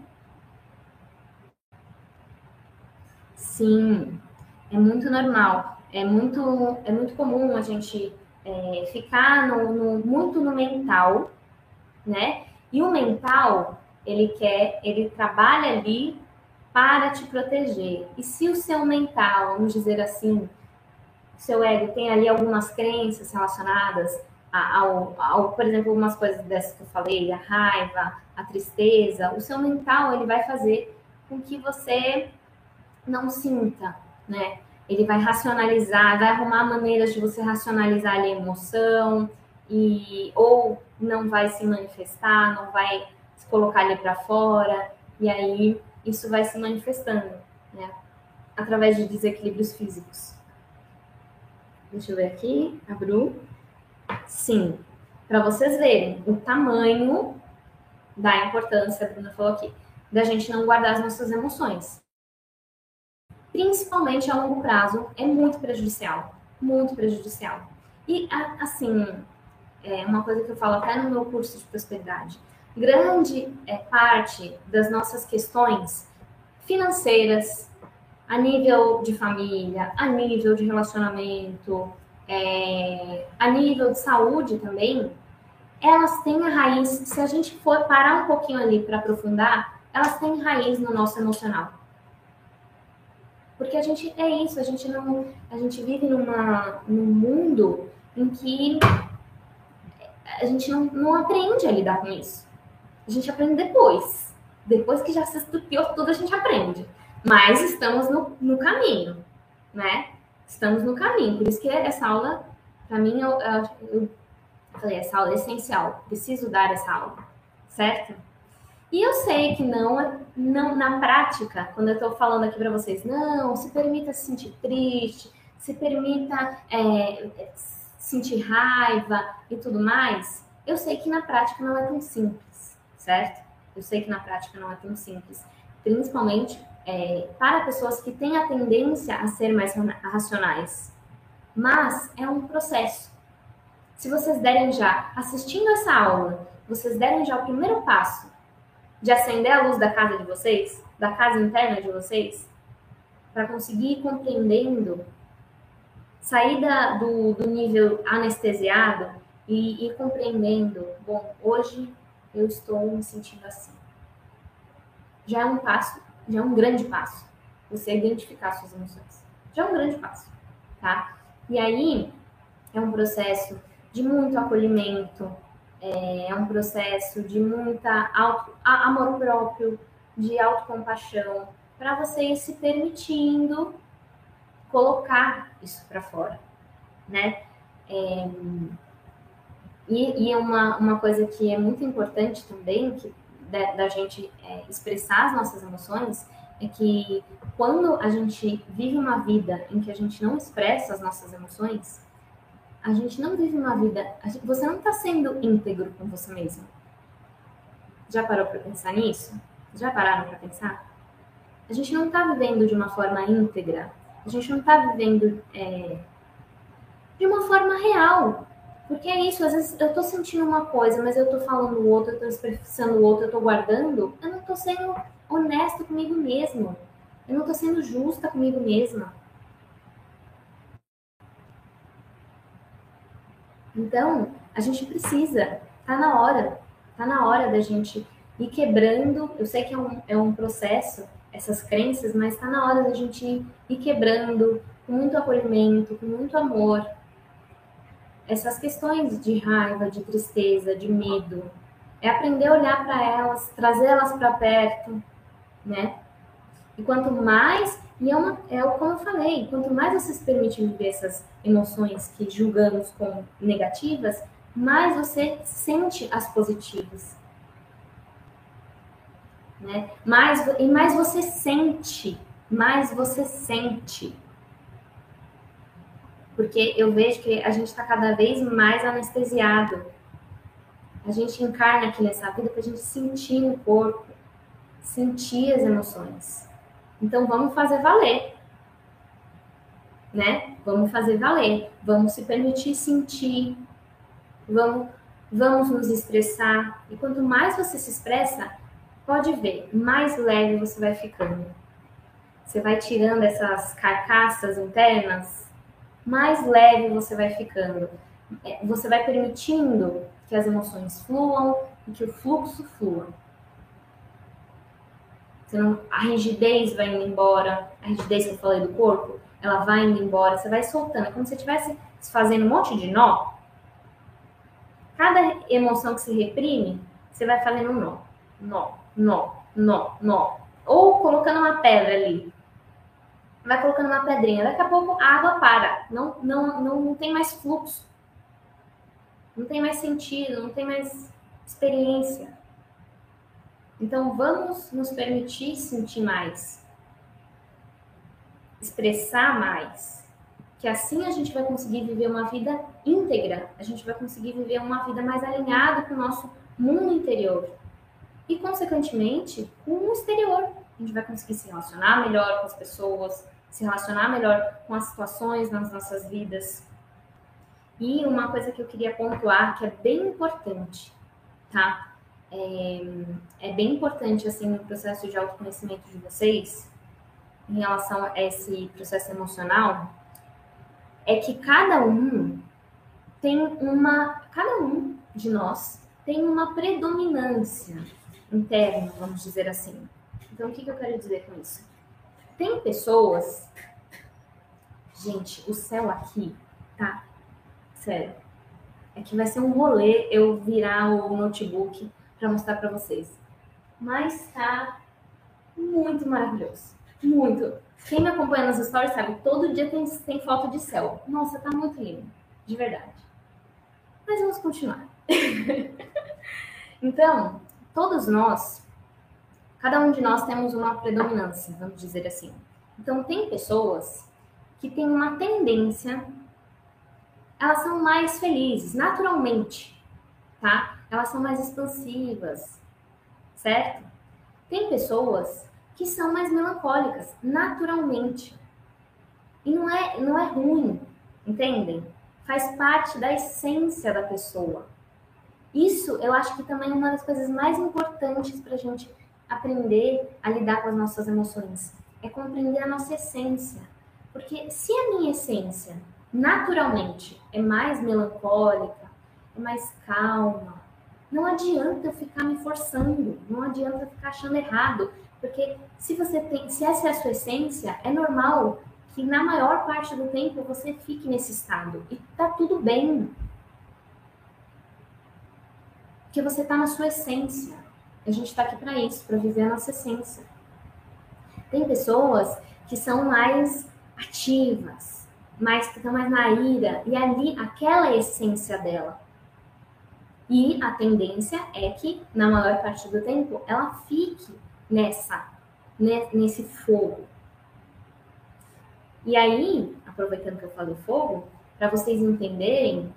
Sim, é muito normal, é muito, é muito comum a gente é, ficar no, no, muito no mental, né? E o mental, ele quer, ele trabalha ali para te proteger. E se o seu mental, vamos dizer assim, seu ego tem ali algumas crenças relacionadas ao, ao, por exemplo, algumas coisas dessas que eu falei, a raiva, a tristeza, o seu mental ele vai fazer com que você não sinta, né? Ele vai racionalizar, vai arrumar maneiras de você racionalizar a emoção e ou não vai se manifestar, não vai se colocar ali para fora e aí isso vai se manifestando, né? Através de desequilíbrios físicos. Deixa eu ver aqui, a Bru. Sim, para vocês verem o tamanho da importância, a Bruna falou aqui, da gente não guardar as nossas emoções. Principalmente a longo prazo, é muito prejudicial. Muito prejudicial. E, assim, é uma coisa que eu falo até no meu curso de prosperidade. Grande é, parte das nossas questões financeiras, a nível de família, a nível de relacionamento, é, a nível de saúde também, elas têm a raiz, se a gente for parar um pouquinho ali para aprofundar, elas têm raiz no nosso emocional. Porque a gente é isso, a gente não, a gente vive numa, num mundo em que a gente não, não aprende a lidar com isso. A gente aprende depois. Depois que já se estupiou tudo, a gente aprende. Mas estamos no, no caminho, né? Estamos no caminho. Por isso que essa aula, para mim, eu, eu, eu falei, essa aula é essencial. Preciso dar essa aula, certo? E eu sei que não, não na prática, quando eu estou falando aqui para vocês, não, se permita se sentir triste, se permita é, sentir raiva e tudo mais, eu sei que na prática não é tão simples, certo? Eu sei que na prática não é tão simples, principalmente é, para pessoas que têm a tendência a ser mais racionais. Mas é um processo. Se vocês derem já, assistindo essa aula, vocês derem já o primeiro passo de acender a luz da casa de vocês, da casa interna de vocês, para conseguir ir compreendendo, sair da, do, do nível anestesiado e ir compreendendo, bom, hoje eu estou me sentindo assim. Já é um passo já é um grande passo. Você identificar suas emoções. Já é um grande passo, tá? E aí é um processo de muito acolhimento, é, é um processo de muita auto, amor próprio, de autocompaixão, para você ir se permitindo colocar isso para fora, né? É, e, é uma, uma coisa que é muito importante também, que da, da gente é, expressar as nossas emoções é que quando a gente vive uma vida em que a gente não expressa as nossas emoções, a gente não vive uma vida. Você não está sendo íntegro com você mesmo. Já parou para pensar nisso? Já pararam para pensar? A gente não está vivendo de uma forma íntegra. A gente não está vivendo é, de uma forma real. Porque é isso, às vezes eu tô sentindo uma coisa, mas eu tô falando outra, eu tô expressando outra, eu tô guardando, eu não tô sendo honesta comigo mesmo. Eu não tô sendo justa comigo mesma. Então, a gente precisa, tá na hora, tá na hora da gente ir quebrando. Eu sei que é um, é um processo, essas crenças, mas tá na hora da gente ir quebrando com muito acolhimento, com muito amor, essas questões de raiva, de tristeza, de medo. É aprender a olhar para elas, trazer elas para perto, né? E quanto mais, e é, uma, é como eu falei, quanto mais você se permite viver essas emoções que julgamos como negativas, mais você sente as positivas. Né? Mais, e mais você sente, mais você sente porque eu vejo que a gente está cada vez mais anestesiado. A gente encarna aqui nessa vida para a gente sentir no corpo, sentir as emoções. Então vamos fazer valer, né? Vamos fazer valer, vamos se permitir sentir, vamos, vamos nos expressar. E quanto mais você se expressa, pode ver, mais leve você vai ficando. Você vai tirando essas carcaças internas mais leve você vai ficando. É, você vai permitindo que as emoções fluam e que o fluxo flua. Não, a rigidez vai indo embora, a rigidez que eu falei do corpo, ela vai indo embora, você vai soltando. É como se você estivesse fazendo um monte de nó. cada emoção que se reprime, você vai falando nó, nó, nó, nó, nó. Ou colocando uma pedra ali. Vai colocando uma pedrinha. Daqui a pouco a água para. Não, não, não, não tem mais fluxo. Não tem mais sentido, não tem mais experiência. Então vamos nos permitir sentir mais. Expressar mais. Que assim a gente vai conseguir viver uma vida íntegra. A gente vai conseguir viver uma vida mais alinhada com o nosso mundo interior e, consequentemente, com o exterior. A gente vai conseguir se relacionar melhor com as pessoas, se relacionar melhor com as situações nas nossas vidas. E uma coisa que eu queria pontuar que é bem importante, tá? É, é bem importante, assim, no processo de autoconhecimento de vocês, em relação a esse processo emocional, é que cada um tem uma. Cada um de nós tem uma predominância interna, vamos dizer assim. Então, o que, que eu quero dizer com isso? Tem pessoas. Gente, o céu aqui tá. Sério. É que vai ser um rolê eu virar o notebook para mostrar para vocês. Mas tá muito maravilhoso. Muito. Quem me acompanha nas stories sabe, todo dia tem, tem foto de céu. Nossa, tá muito lindo. De verdade. Mas vamos continuar. então, todos nós, cada um de nós temos uma predominância, vamos dizer assim. Então, tem pessoas que têm uma tendência, elas são mais felizes, naturalmente, tá? Elas são mais expansivas, certo? Tem pessoas que são mais melancólicas, naturalmente. E não é, não é ruim, entendem? Faz parte da essência da pessoa. Isso eu acho que também é uma das coisas mais importantes para a gente aprender a lidar com as nossas emoções. É compreender a nossa essência. Porque se a minha essência, naturalmente, é mais melancólica, é mais calma, não adianta eu ficar me forçando, não adianta eu ficar achando errado. Porque se você tem, se essa é a sua essência, é normal que na maior parte do tempo você fique nesse estado. E tá tudo bem. Porque você está na sua essência. A gente está aqui para isso, para viver a nossa essência. Tem pessoas que são mais ativas, mais que estão mais na ira, e ali aquela é a essência dela. E a tendência é que, na maior parte do tempo, ela fique nessa, né, nesse fogo. E aí, aproveitando que eu falei fogo, para vocês entenderem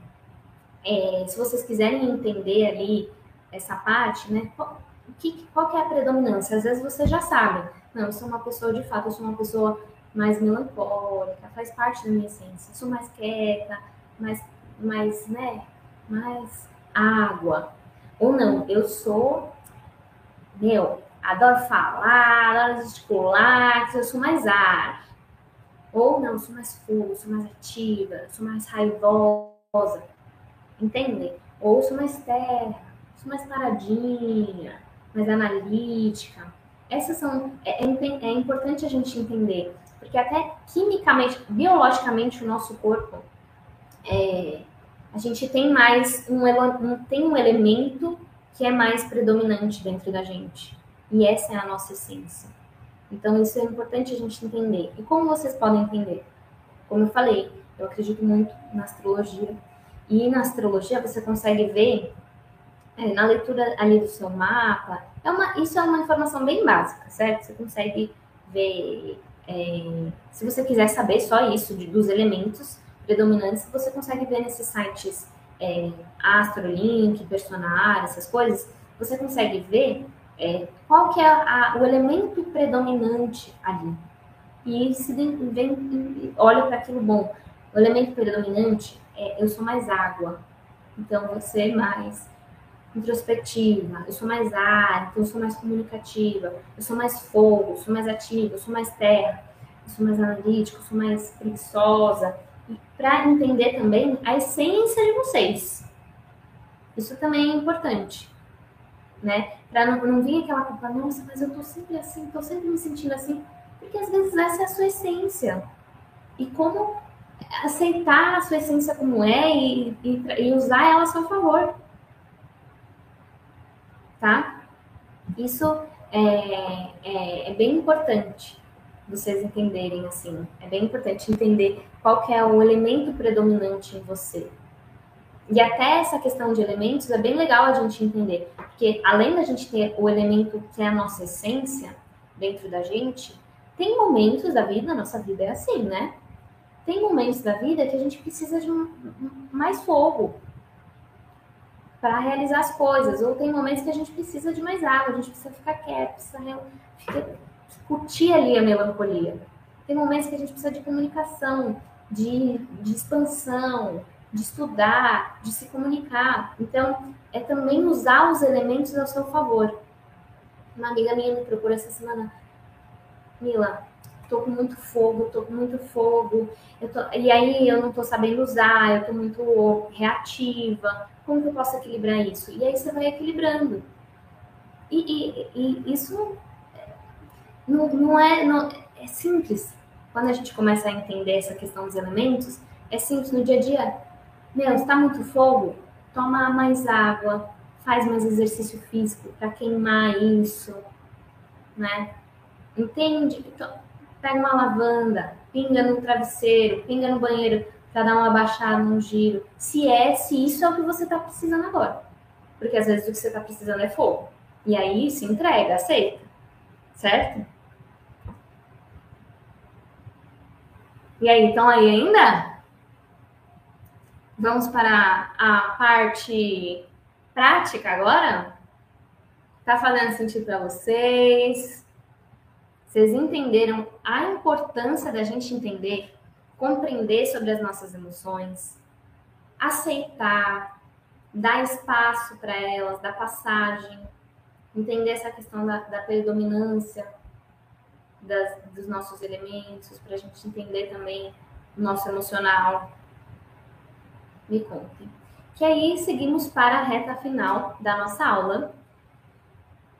é, se vocês quiserem entender ali essa parte, né? Qual, que, qual que é a predominância? Às vezes você já sabe. Não, eu sou uma pessoa de fato, eu sou uma pessoa mais melancólica, faz parte da minha essência. Eu sou mais quieta, mais, mais, né? Mais água. Ou não, eu sou, meu, adoro falar, adoro gesticular, eu sou mais ar. Ou não, sou mais fogo, sou mais ativa, sou mais raivosa entendem? Ou sou mais terra, sou mais paradinha, mais analítica. Essas são. É, é, é importante a gente entender, porque até quimicamente, biologicamente, o nosso corpo. É, a gente tem mais um, tem um elemento que é mais predominante dentro da gente. E essa é a nossa essência. Então, isso é importante a gente entender. E como vocês podem entender? Como eu falei, eu acredito muito na astrologia, e na astrologia você consegue ver é, na leitura ali do seu mapa. É uma, isso é uma informação bem básica, certo? Você consegue ver. É, se você quiser saber só isso de, dos elementos predominantes, você consegue ver nesses sites é, Astrolink, Personar, essas coisas. Você consegue ver é, qual que é a, o elemento predominante ali. E se vem, olha para aquilo bom. O elemento predominante é, eu sou mais água, então você é mais introspectiva, eu sou mais ar, então eu sou mais comunicativa, eu sou mais fogo, eu sou mais ativa, eu sou mais terra, eu sou mais analítica, eu sou mais preguiçosa. Para entender também a essência de vocês. Isso também é importante, né? Para não, não vir aquela culpa, nossa, mas eu tô sempre assim, tô sempre me sentindo assim, porque às vezes essa é a sua essência. E como aceitar a sua essência como é e, e, e usar ela a seu favor. tá? Isso é, é, é bem importante vocês entenderem assim. É bem importante entender qual que é o elemento predominante em você. E até essa questão de elementos é bem legal a gente entender, porque além da gente ter o elemento que é a nossa essência dentro da gente, tem momentos da vida, nossa vida é assim, né? Tem momentos da vida que a gente precisa de mais fogo para realizar as coisas, ou tem momentos que a gente precisa de mais água, a gente precisa ficar quieto, precisa curtir ali a melancolia. Tem momentos que a gente precisa de comunicação, de, de expansão, de estudar, de se comunicar. Então, é também usar os elementos ao seu favor. Uma amiga minha me procurou essa semana. Mila, tô com muito fogo, tô com muito fogo. Tô... E aí eu não tô sabendo usar, eu tô muito reativa. Como que eu posso equilibrar isso? E aí você vai equilibrando. E, e, e isso não, não é. Não, é simples. Quando a gente começa a entender essa questão dos elementos, é simples no dia a dia. Meu, está muito fogo? Toma mais água, faz mais exercício físico para queimar isso, né? Entende? Então, pega uma lavanda, pinga no travesseiro, pinga no banheiro para dar uma baixada no giro. Se é, se isso é o que você está precisando agora. Porque às vezes o que você está precisando é fogo. E aí se entrega, aceita. Certo? E aí, estão aí ainda? Vamos para a parte prática agora? Tá fazendo sentido para vocês? Vocês entenderam a importância da gente entender, compreender sobre as nossas emoções, aceitar, dar espaço para elas, dar passagem, entender essa questão da, da predominância das, dos nossos elementos, para a gente entender também o nosso emocional me conte. Que aí seguimos para a reta final da nossa aula,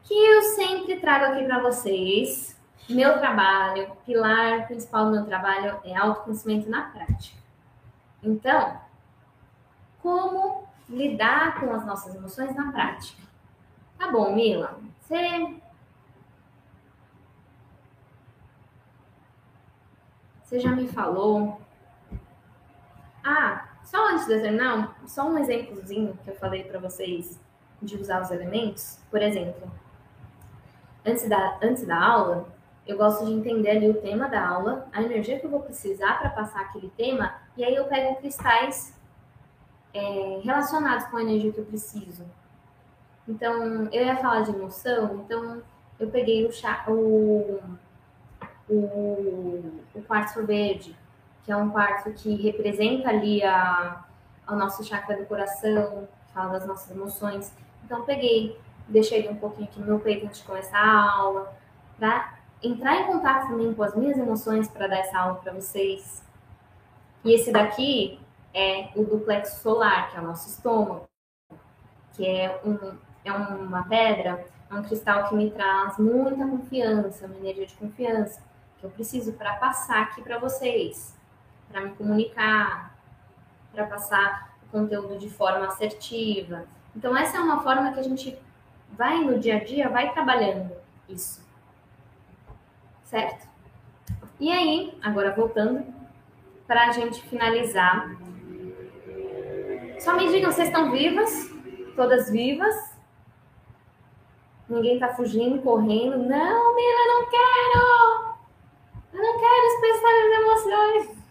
que eu sempre trago aqui para vocês. Meu trabalho, pilar principal do meu trabalho é autoconhecimento na prática. Então, como lidar com as nossas emoções na prática? Tá bom, Mila, você Você já me falou. Ah, só antes de terminar, só um exemplozinho que eu falei para vocês de usar os elementos. Por exemplo, antes da, antes da aula, eu gosto de entender ali o tema da aula, a energia que eu vou precisar para passar aquele tema, e aí eu pego cristais é, relacionados com a energia que eu preciso. Então, eu ia falar de emoção, então eu peguei o, chá, o, o, o quartzo verde, que é um quartzo que representa ali a, o nosso chakra do coração, fala das nossas emoções. Então, peguei, deixei um pouquinho aqui no meu peito antes de começar a aula, para entrar em contato também com as minhas emoções para dar essa aula para vocês. E esse daqui é o duplex solar, que é o nosso estômago, que é, um, é uma pedra, é um cristal que me traz muita confiança, uma energia de confiança, que eu preciso para passar aqui para vocês para me comunicar, para passar o conteúdo de forma assertiva. Então, essa é uma forma que a gente vai no dia a dia, vai trabalhando isso. Certo? E aí, agora voltando, para a gente finalizar. Só me digam, vocês estão vivas? Todas vivas? Ninguém tá fugindo, correndo? Não, Mila, não quero! Eu não quero expressar as emoções.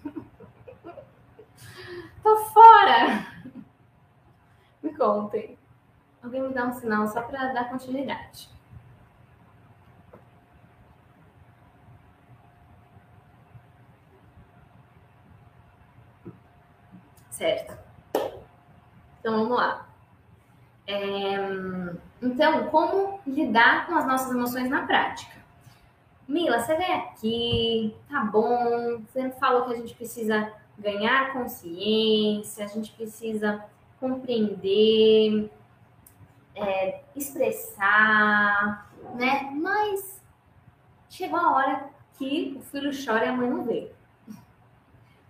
Tô fora! Me contem. Alguém me dá um sinal só para dar continuidade. Certo. Então vamos lá. É, então, como lidar com as nossas emoções na prática? Mila, você vem aqui, tá bom, você falou que a gente precisa ganhar consciência, a gente precisa compreender, é, expressar, né? Mas chegou a hora que o filho chora e a mãe não vê.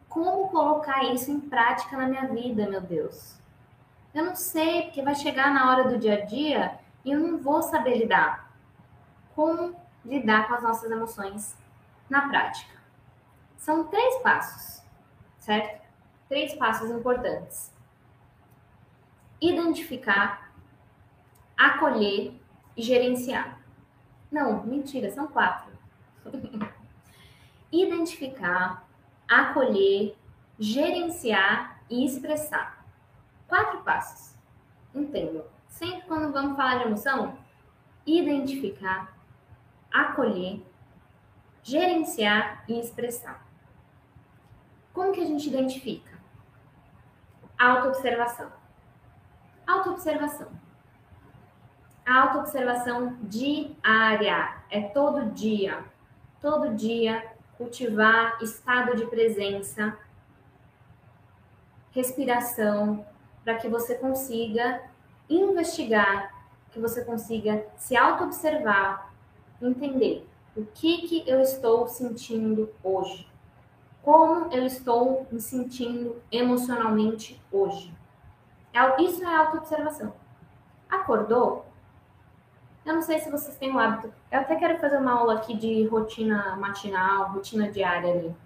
Como colocar isso em prática na minha vida, meu Deus? Eu não sei, porque vai chegar na hora do dia a dia e eu não vou saber lidar. Como lidar com as nossas emoções na prática? São três passos, certo? Três passos importantes. Identificar, acolher e gerenciar. Não, mentira, são quatro. Identificar, acolher, gerenciar e expressar. Quatro passos. Entendo. Sempre quando vamos falar de emoção, identificar, acolher, gerenciar e expressar. Como que a gente identifica? Autoobservação. Autoobservação. A autoobservação diária é todo dia. Todo dia cultivar estado de presença, respiração, para que você consiga investigar, que você consiga se auto-observar, entender o que, que eu estou sentindo hoje, como eu estou me sentindo emocionalmente hoje. É isso é auto-observação. Acordou? Eu não sei se vocês têm o hábito. Eu até quero fazer uma aula aqui de rotina matinal, rotina diária ali.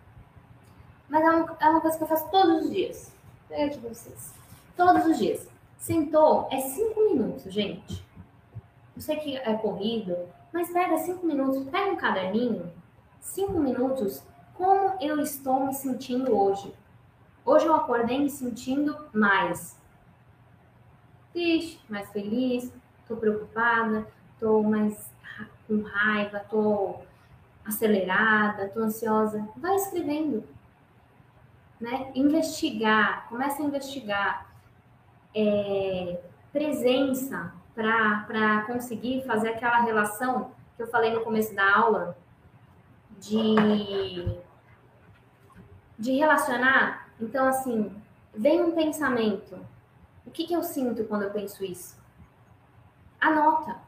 Mas é uma, é uma coisa que eu faço todos os dias. Pega aqui pra vocês. Todos os dias. Sentou, é cinco minutos, gente. Eu sei que é corrido, mas pega cinco minutos, pega um caderninho, cinco minutos, como eu estou me sentindo hoje. Hoje eu acordei me sentindo mais triste, mais feliz, estou preocupada, estou mais com raiva, estou acelerada, estou ansiosa. Vai escrevendo. Né? Investigar, começa a investigar. É, presença para conseguir fazer aquela relação que eu falei no começo da aula de, de relacionar. Então, assim, vem um pensamento. O que, que eu sinto quando eu penso isso? Anota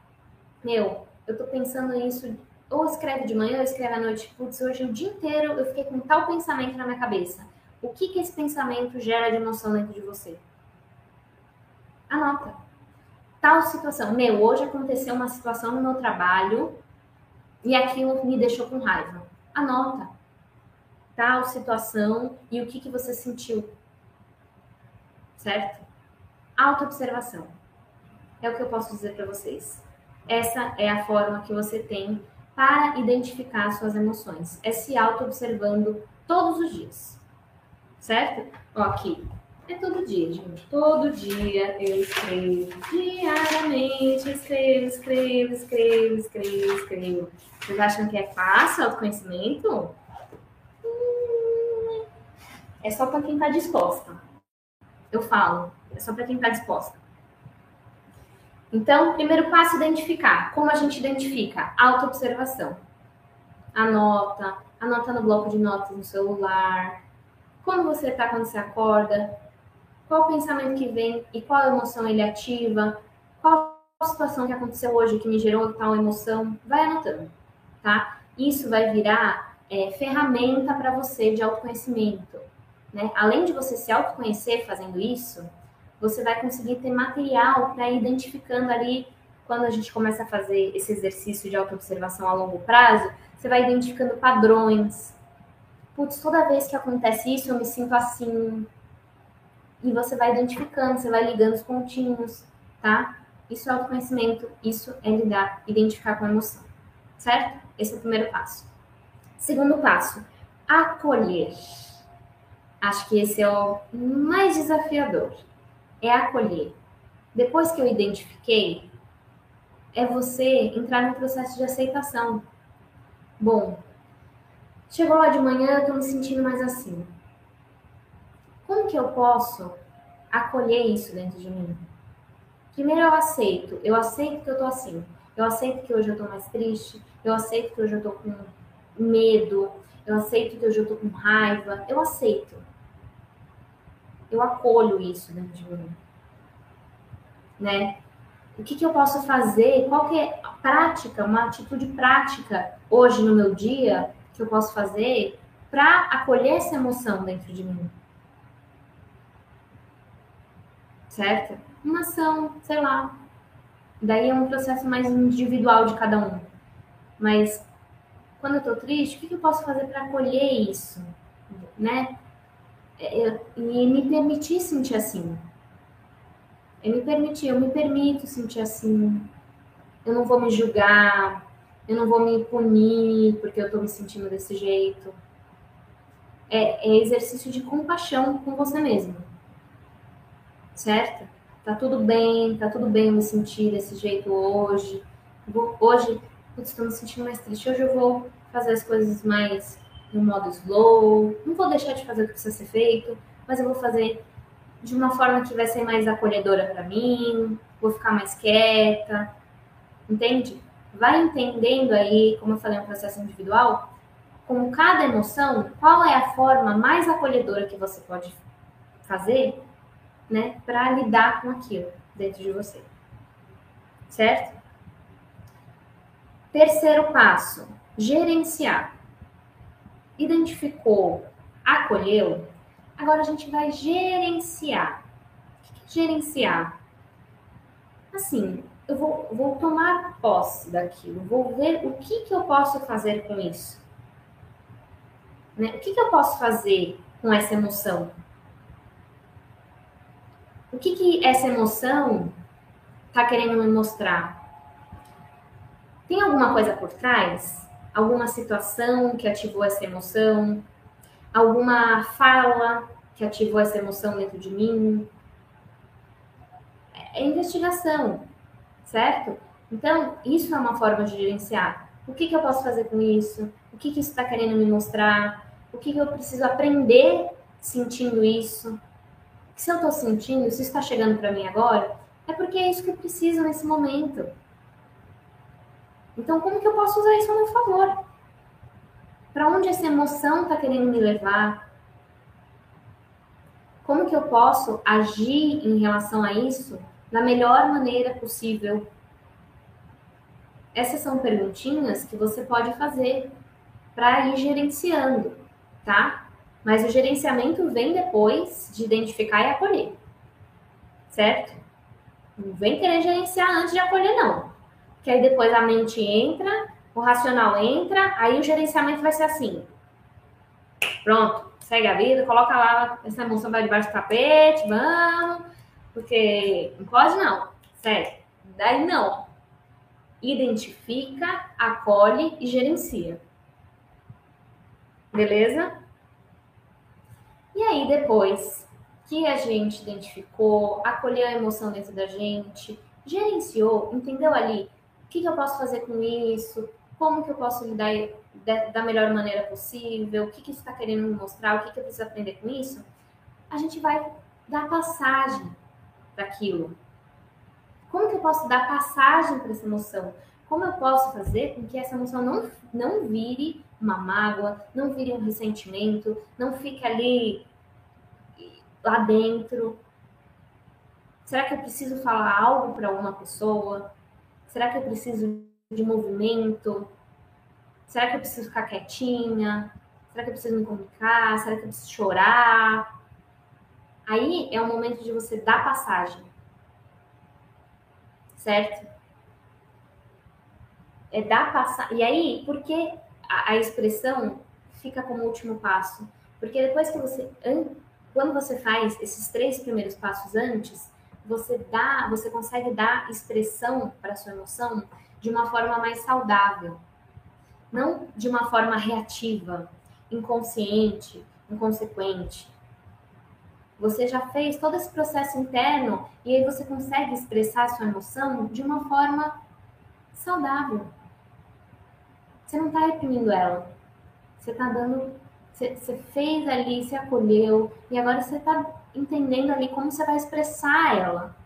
meu, eu tô pensando nisso, ou escreve de manhã, ou escreve à noite, putz, hoje o dia inteiro eu fiquei com tal pensamento na minha cabeça. O que que esse pensamento gera de emoção dentro de você? Anota. Tal situação. Meu, hoje aconteceu uma situação no meu trabalho e aquilo me deixou com raiva. Anota. Tal situação e o que que você sentiu. Certo? Autoobservação. É o que eu posso dizer para vocês. Essa é a forma que você tem para identificar suas emoções. É se auto-observando todos os dias. Certo? Ó, aqui. É todo dia, gente. Todo dia eu escrevo. Diariamente escrevo, escrevo, escrevo, escrevo, escrevo. Vocês acham que é fácil autoconhecimento? Hum, é só para quem está disposta. Eu falo. É só para quem está disposta. Então, primeiro passo, identificar. Como a gente identifica? Autoobservação. Anota, anota no bloco de notas no celular. Como você está quando você acorda? Qual pensamento que vem e qual emoção ele ativa? Qual situação que aconteceu hoje que me gerou tal emoção? Vai anotando, tá? Isso vai virar é, ferramenta para você de autoconhecimento. Né? Além de você se autoconhecer fazendo isso, você vai conseguir ter material para ir identificando ali, quando a gente começa a fazer esse exercício de autoobservação a longo prazo, você vai identificando padrões. Putz, toda vez que acontece isso, eu me sinto assim. E você vai identificando, você vai ligando os pontinhos, tá? Isso é autoconhecimento, isso é lidar, identificar com a emoção, certo? Esse é o primeiro passo. Segundo passo, acolher. Acho que esse é o mais desafiador é acolher. Depois que eu identifiquei, é você entrar no processo de aceitação. Bom, chegou lá de manhã, eu tô me sentindo mais assim. Como que eu posso acolher isso dentro de mim? Primeiro eu aceito, eu aceito que eu tô assim. Eu aceito que hoje eu tô mais triste, eu aceito que hoje eu tô com medo, eu aceito que hoje eu tô com raiva, eu aceito eu acolho isso dentro de mim. Né? O que, que eu posso fazer? Qual que é a prática, uma atitude prática hoje no meu dia que eu posso fazer para acolher essa emoção dentro de mim? Certo? Uma ação, sei lá. Daí é um processo mais individual de cada um. Mas quando eu tô triste, o que, eu posso fazer para acolher isso? Né? É, eu, e me permitir sentir assim. Eu me permitir, eu me permito sentir assim. Eu não vou me julgar, eu não vou me punir porque eu tô me sentindo desse jeito. É, é exercício de compaixão com você mesmo. Certo? Tá tudo bem, tá tudo bem me sentir desse jeito hoje. Hoje, putz, estou me sentindo mais triste. Hoje eu vou fazer as coisas mais no modo slow. Não vou deixar de fazer o que precisa ser feito, mas eu vou fazer de uma forma que vai ser mais acolhedora para mim. Vou ficar mais quieta. Entende? Vai entendendo aí, como eu falei, um processo individual, com cada emoção, qual é a forma mais acolhedora que você pode fazer né, para lidar com aquilo dentro de você. Certo? Terceiro passo, gerenciar. Identificou, acolheu, agora a gente vai gerenciar. O que é gerenciar? Assim, eu vou, vou tomar posse daquilo, vou ver o que, que eu posso fazer com isso. Né? O que, que eu posso fazer com essa emoção? O que, que essa emoção está querendo me mostrar? Tem alguma coisa por trás? Alguma situação que ativou essa emoção? Alguma fala que ativou essa emoção dentro de mim? É investigação, certo? Então, isso é uma forma de gerenciar. O que, que eu posso fazer com isso? O que, que isso está querendo me mostrar? O que, que eu preciso aprender sentindo isso? Se eu estou sentindo, se está chegando para mim agora, é porque é isso que eu preciso nesse momento. Então, como que eu posso usar isso a meu favor? Para onde essa emoção está querendo me levar? Como que eu posso agir em relação a isso da melhor maneira possível? Essas são perguntinhas que você pode fazer para ir gerenciando, tá? Mas o gerenciamento vem depois de identificar e acolher. Certo? Não vem querer gerenciar antes de acolher, não. Porque aí depois a mente entra, o racional entra, aí o gerenciamento vai ser assim. Pronto, segue a vida, coloca lá essa emoção vai debaixo do tapete, vamos. Porque não pode não, sério. Daí não. Identifica, acolhe e gerencia. Beleza? E aí, depois que a gente identificou, acolheu a emoção dentro da gente, gerenciou, entendeu ali o que, que eu posso fazer com isso, como que eu posso lidar da melhor maneira possível, o que, que isso está querendo me mostrar, o que, que eu preciso aprender com isso, a gente vai dar passagem para aquilo. Como que eu posso dar passagem para essa emoção? Como eu posso fazer com que essa emoção não, não vire uma mágoa, não vire um ressentimento, não fique ali lá dentro? Será que eu preciso falar algo para uma pessoa? Será que eu preciso de movimento? Será que eu preciso ficar quietinha? Será que eu preciso me comunicar? Será que eu preciso chorar? Aí é o momento de você dar passagem. Certo? É dar passagem. E aí, por que a, a expressão fica como último passo? Porque depois que você quando você faz esses três primeiros passos antes, você dá, você consegue dar expressão para sua emoção de uma forma mais saudável, não de uma forma reativa, inconsciente, inconsequente. Você já fez todo esse processo interno e aí você consegue expressar sua emoção de uma forma saudável. Você não está reprimindo ela. Você está dando você fez ali, se acolheu, e agora você está entendendo ali como você vai expressar ela.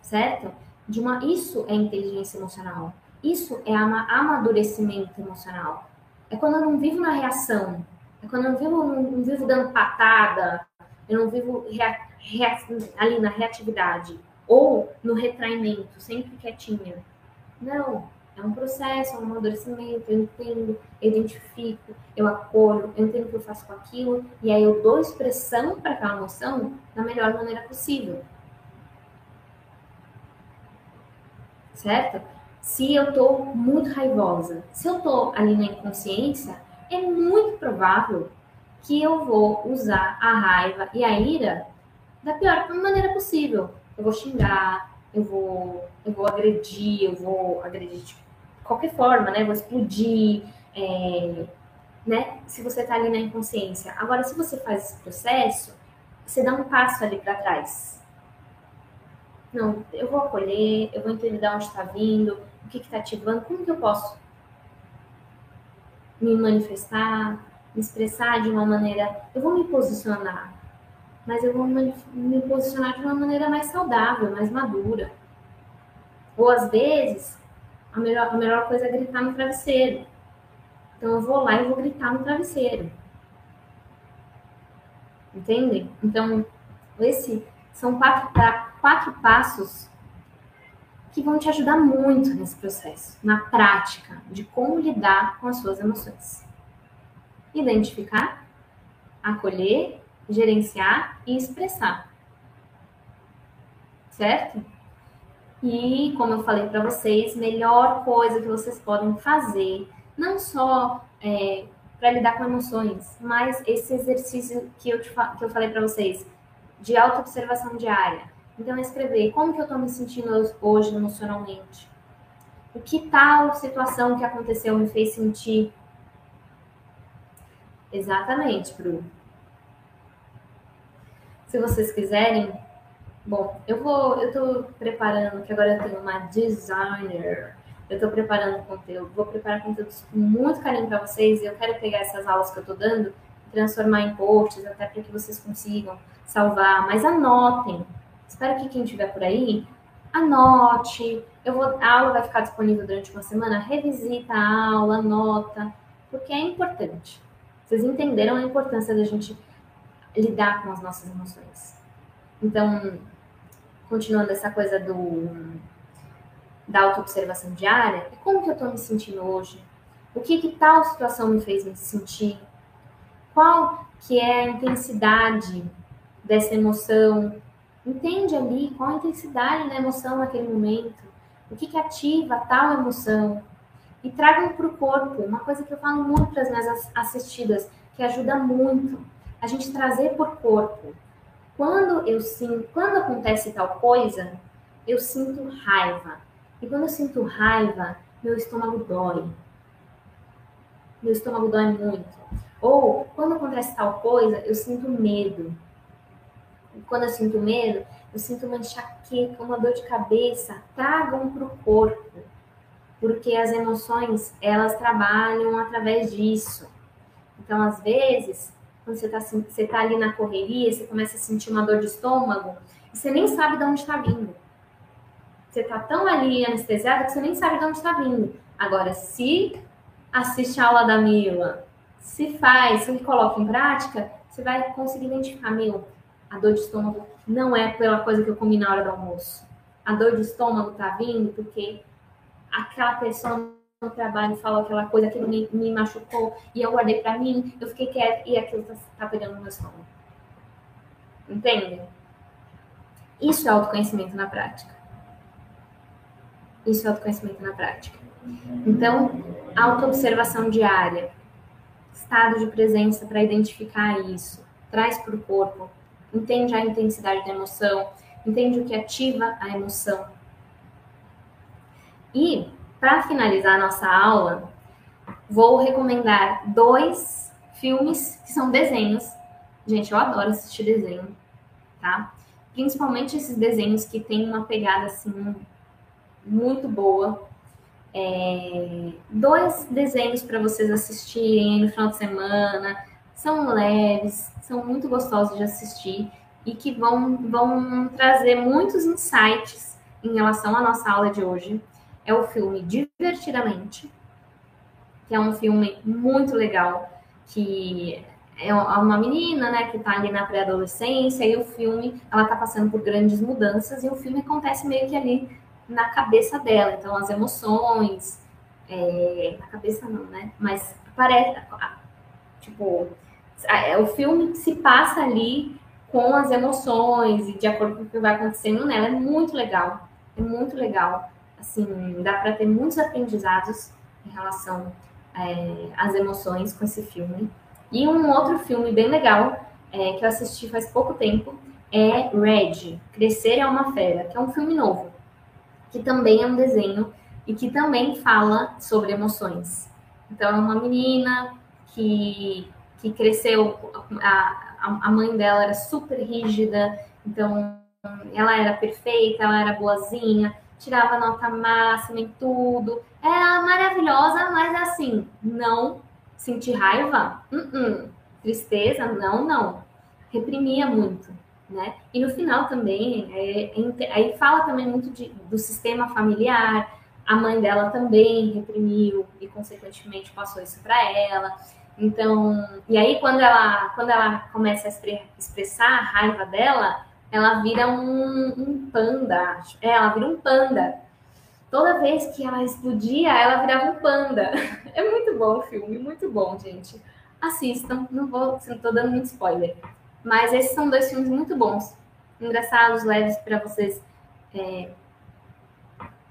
Certo? De uma, isso é inteligência emocional. Isso é amadurecimento emocional. É quando eu não vivo na reação. É quando eu não vivo, não, não vivo dando patada. Eu não vivo rea, rea, ali na reatividade. Ou no retraimento, sempre quietinha. Não. É um processo, é um amadurecimento, eu entendo, eu identifico, eu acolho, eu entendo o que eu faço com aquilo, e aí eu dou expressão para aquela emoção da melhor maneira possível. certo? Se eu tô muito raivosa, se eu tô ali na inconsciência, é muito provável que eu vou usar a raiva e a ira da pior maneira possível. Eu vou xingar, eu vou, eu vou agredir, eu vou agredir de qualquer forma, né? Vou explodir, é, né? Se você tá ali na inconsciência. Agora, se você faz esse processo, você dá um passo ali para trás. Não, eu vou acolher, eu vou entender de onde está vindo, o que está ativando, como que eu posso me manifestar, me expressar de uma maneira. Eu vou me posicionar, mas eu vou me posicionar de uma maneira mais saudável, mais madura. Ou às vezes, a melhor, a melhor coisa é gritar no travesseiro. Então eu vou lá e vou gritar no travesseiro. Entende? Então, esse são quatro, quatro passos que vão te ajudar muito nesse processo, na prática de como lidar com as suas emoções. Identificar, acolher, gerenciar e expressar. Certo? E, como eu falei para vocês, melhor coisa que vocês podem fazer, não só é, para lidar com emoções, mas esse exercício que eu, te, que eu falei para vocês, de autoobservação diária, então, escrever como que eu estou me sentindo hoje emocionalmente. O que tal situação que aconteceu me fez sentir? Exatamente, Bru. Se vocês quiserem, bom, eu vou, eu estou preparando, que agora eu tenho uma designer. Eu estou preparando conteúdo, vou preparar conteúdo com muito carinho para vocês. E eu quero pegar essas aulas que eu estou dando, transformar em posts, até para que vocês consigam salvar. Mas anotem, Espero que quem estiver por aí anote. Eu vou, a aula vai ficar disponível durante uma semana. Revisita a aula, anota, porque é importante. Vocês entenderam a importância da gente lidar com as nossas emoções. Então, continuando essa coisa do da autoobservação diária, como que eu estou me sentindo hoje? O que que tal situação me fez me sentir? Qual que é a intensidade dessa emoção? Entende ali qual a intensidade da emoção naquele momento, o que, que ativa tal emoção. E tragam para o corpo, uma coisa que eu falo muito para as minhas assistidas, que ajuda muito, a gente trazer por corpo. Quando eu sinto, quando acontece tal coisa, eu sinto raiva. E quando eu sinto raiva, meu estômago dói. Meu estômago dói muito. Ou quando acontece tal coisa, eu sinto medo quando eu sinto medo, eu sinto uma enxaqueca, uma dor de cabeça, tragam para o corpo, porque as emoções elas trabalham através disso. Então, às vezes, quando você está você tá ali na correria, você começa a sentir uma dor de estômago, e você nem sabe de onde está vindo. Você está tão ali anestesiado que você nem sabe de onde está vindo. Agora, se assiste a aula da Mila, se faz, se coloca em prática, você vai conseguir identificar, meu, a dor de estômago não é pela coisa que eu comi na hora do almoço. A dor de estômago tá vindo porque aquela pessoa no trabalho falou aquela coisa, aquilo me, me machucou e eu guardei para mim, eu fiquei quieta e aquilo tá, tá pegando no meu estômago. Entende? Isso é autoconhecimento na prática. Isso é autoconhecimento na prática. Então, autoobservação diária, estado de presença para identificar isso, traz para o corpo, entende a intensidade da emoção, entende o que ativa a emoção. E, para finalizar nossa aula, vou recomendar dois filmes que são desenhos. Gente, eu adoro assistir desenho, tá? Principalmente esses desenhos que têm uma pegada assim muito boa. É... dois desenhos para vocês assistirem no final de semana são leves, são muito gostosos de assistir e que vão, vão trazer muitos insights em relação à nossa aula de hoje. É o filme Divertidamente, que é um filme muito legal, que é uma menina, né, que tá ali na pré-adolescência e o filme, ela tá passando por grandes mudanças e o filme acontece meio que ali na cabeça dela, então as emoções, é, na cabeça não, né, mas parece, tipo, é, o filme se passa ali com as emoções e de acordo com o que vai acontecendo nela. É muito legal. É muito legal. Assim, dá para ter muitos aprendizados em relação é, às emoções com esse filme. E um outro filme bem legal é, que eu assisti faz pouco tempo é Red, Crescer é uma Fera, que é um filme novo, que também é um desenho e que também fala sobre emoções. Então, é uma menina que, que cresceu, a, a mãe dela era super rígida, então ela era perfeita, ela era boazinha, tirava nota máxima em tudo, era maravilhosa, mas assim, não sentir raiva, uh -uh. tristeza, não, não, reprimia muito, né? E no final também, é, é, aí fala também muito de, do sistema familiar, a mãe dela também reprimiu e consequentemente passou isso para ela. Então, e aí quando ela quando ela começa a expressar a raiva dela, ela vira um, um panda. É, ela vira um panda. Toda vez que ela explodia, ela virava um panda. É muito bom o filme, muito bom, gente. Assistam, não vou, não tô dando muito spoiler. Mas esses são dois filmes muito bons, engraçados, leves para vocês é,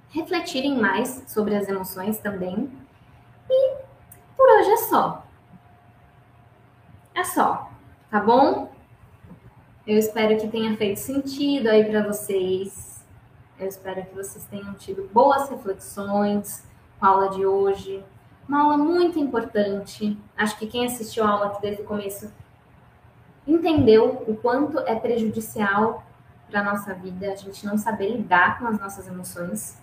refletirem mais sobre as emoções também. E por hoje é só. É só, tá bom? Eu espero que tenha feito sentido aí para vocês. Eu espero que vocês tenham tido boas reflexões com a aula de hoje. Uma aula muito importante. Acho que quem assistiu a aula aqui desde o começo entendeu o quanto é prejudicial para a nossa vida a gente não saber lidar com as nossas emoções.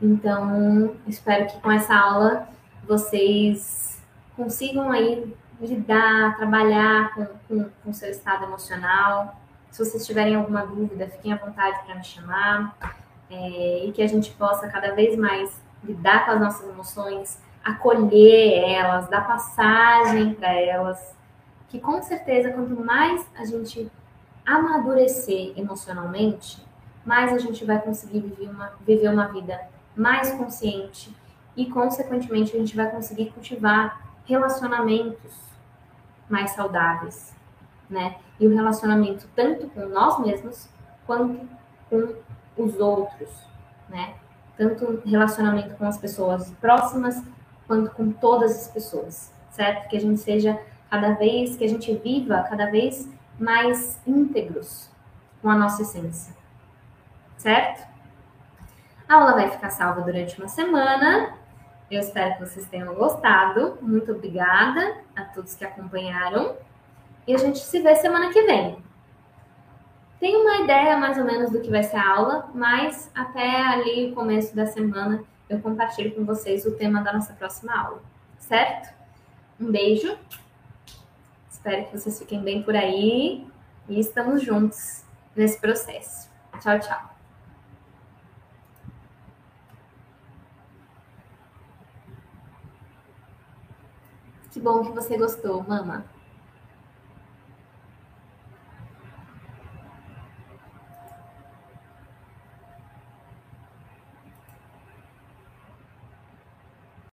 Então, espero que com essa aula vocês consigam aí lidar, trabalhar com o seu estado emocional. Se vocês tiverem alguma dúvida, fiquem à vontade para me chamar. É, e que a gente possa cada vez mais lidar com as nossas emoções, acolher elas, dar passagem para elas. Que com certeza, quanto mais a gente amadurecer emocionalmente, mais a gente vai conseguir viver uma, viver uma vida mais consciente e, consequentemente, a gente vai conseguir cultivar relacionamentos mais saudáveis, né? E o relacionamento tanto com nós mesmos quanto com os outros, né? Tanto relacionamento com as pessoas próximas quanto com todas as pessoas, certo? Que a gente seja cada vez, que a gente viva cada vez mais íntegros com a nossa essência, certo? A aula vai ficar salva durante uma semana eu espero que vocês tenham gostado. Muito obrigada a todos que acompanharam. E a gente se vê semana que vem. Tenho uma ideia mais ou menos do que vai ser a aula, mas até ali o começo da semana eu compartilho com vocês o tema da nossa próxima aula, certo? Um beijo. Espero que vocês fiquem bem por aí e estamos juntos nesse processo. Tchau, tchau. Que bom que você gostou, mama.